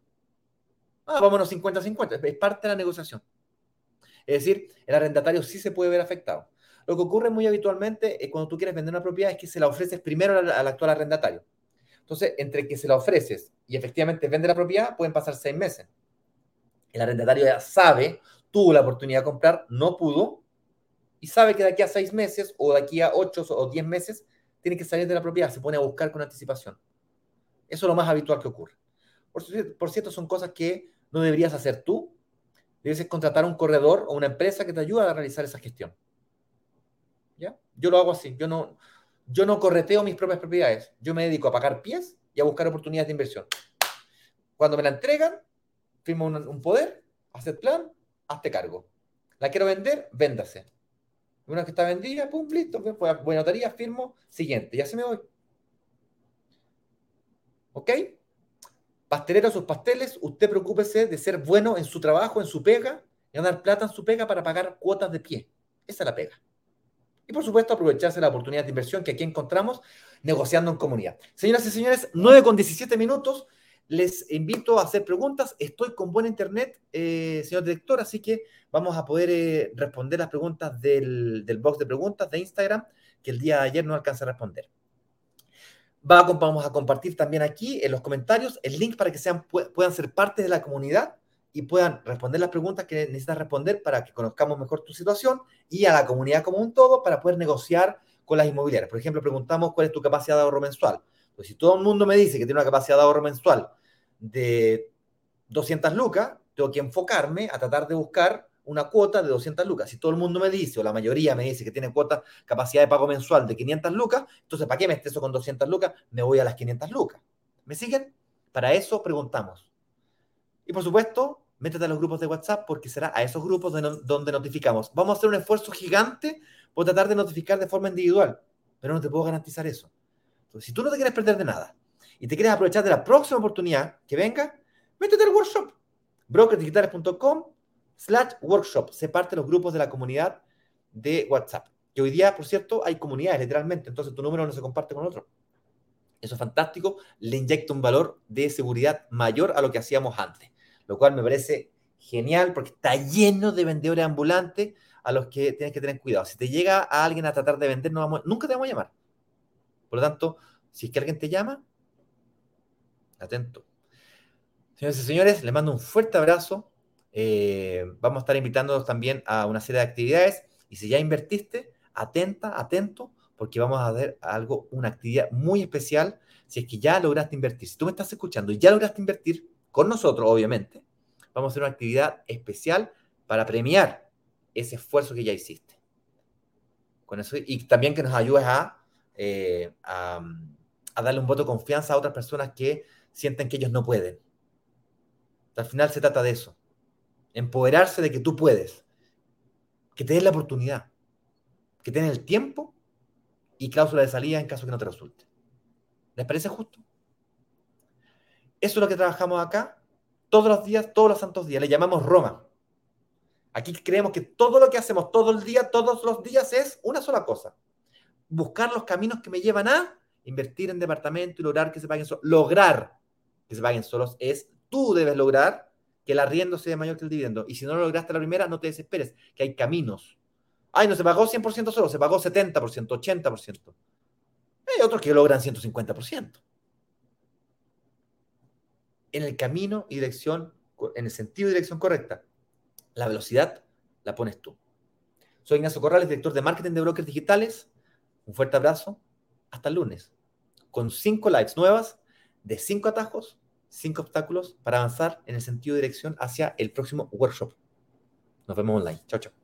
Ah, vámonos 50-50. Es parte de la negociación. Es decir, el arrendatario sí se puede ver afectado. Lo que ocurre muy habitualmente es cuando tú quieres vender una propiedad es que se la ofreces primero al, al actual arrendatario. Entonces, entre que se la ofreces y efectivamente vende la propiedad, pueden pasar seis meses el arrendatario ya sabe, tuvo la oportunidad de comprar, no pudo, y sabe que de aquí a seis meses o de aquí a ocho o diez meses tiene que salir de la propiedad, se pone a buscar con anticipación. Eso es lo más habitual que ocurre. Por, cierto, son cosas que no deberías hacer tú. Debes contratar un corredor o una empresa que te ayude a realizar esa gestión. ¿Ya? Yo lo hago así. Yo no, yo no correteo mis propias propiedades. Yo me dedico a pagar pies y a buscar oportunidades de inversión. Cuando me la entregan, firmo un, poder, hace plan, hazte cargo. La quiero vender, véndase. Una que está vendida, pum, listo, voy a notaría, firmo, siguiente, ya se me voy. ¿Ok? Pastelero sus pasteles, usted preocúpese de ser bueno en su trabajo, en su pega, y ganar plata en su pega para pagar cuotas de pie. Esa es la pega. Y por supuesto, aprovecharse la oportunidad de inversión que aquí encontramos negociando en comunidad. Señoras y señores, 9 con 17 minutos. Les invito a hacer preguntas. Estoy con buena internet, eh, señor director, así que vamos a poder eh, responder las preguntas del, box de preguntas de Instagram, que el día de ayer no alcanza a responder. vamos a compartir también aquí en los comentarios el link para que sean, puedan ser parte de la comunidad y puedan responder las preguntas que necesitas responder para que conozcamos mejor tu situación y a la comunidad como un todo para poder negociar con las inmobiliarias. Por ejemplo, preguntamos cuál es tu capacidad de ahorro mensual. Pues si todo el mundo me dice que tiene una capacidad de ahorro mensual de 200 lucas, tengo que enfocarme a tratar de buscar una cuota de 200 lucas. Si todo el mundo me dice, o la mayoría me dice que tiene cuota, capacidad de pago mensual de 500 lucas, entonces ¿para qué me eso con 200 lucas? Me voy a las 500 lucas. ¿Me siguen? Para eso preguntamos. Y por supuesto, métete a los grupos de WhatsApp porque será a esos grupos donde notificamos. Vamos a hacer un esfuerzo gigante por tratar de notificar de forma individual, pero no te puedo garantizar eso. Entonces, si tú no te quieres perder de nada y te quieres aprovechar de la próxima oportunidad que venga, métete al workshop. brokersdigitales.com slash workshop. Se parte los grupos de la comunidad de WhatsApp. Que hoy día, por cierto, hay comunidades, literalmente. Entonces tu número no se comparte con otro. Eso es fantástico. Le inyecta un valor de seguridad mayor a lo que hacíamos antes. Lo cual me parece genial porque está lleno de vendedores ambulantes a los que tienes que tener cuidado. Si te llega a alguien a tratar de vender, nunca te vamos a llamar. Por lo tanto, si es que alguien te llama, atento. Señores y señores, les mando un fuerte abrazo. Eh, vamos a estar invitándolos también a una serie de actividades. Y si ya invertiste, atenta, atento, porque vamos a hacer algo, una actividad muy especial si es que ya lograste invertir. Si tú me estás escuchando y ya lograste invertir con nosotros, obviamente, vamos a hacer una actividad especial para premiar ese esfuerzo que ya hiciste. Con eso, y también que nos ayudes a, eh, a darle un voto de confianza a otras personas que sienten que ellos no pueden. Al final se trata de eso. Empoderarse de que tú puedes. Que te den la oportunidad. Que te den el tiempo y cláusula de salida en caso que no te resulte. ¿Les parece justo? Eso es lo que trabajamos acá todos los días, todos los santos días. Le llamamos Roma. Aquí creemos que todo lo que hacemos todo el día, todos los días es una sola cosa. Buscar los caminos que me llevan a invertir en departamento y lograr que se paguen solos. Lograr que se paguen solos es tú debes lograr que el arriendo sea mayor que el dividendo. Y si no lo lograste la primera, no te desesperes, que hay caminos. Ay, no se pagó 100% solo, se pagó 70%, 80%. Hay otros que logran 150%. En el camino y dirección, en el sentido y dirección correcta. La velocidad la pones tú. Soy Ignacio Corrales, director de marketing de brokers digitales. Un fuerte abrazo. Hasta el lunes. Con cinco lives nuevas de cinco atajos cinco obstáculos para avanzar en el sentido de dirección hacia el próximo workshop. Nos vemos online. Chao, chao.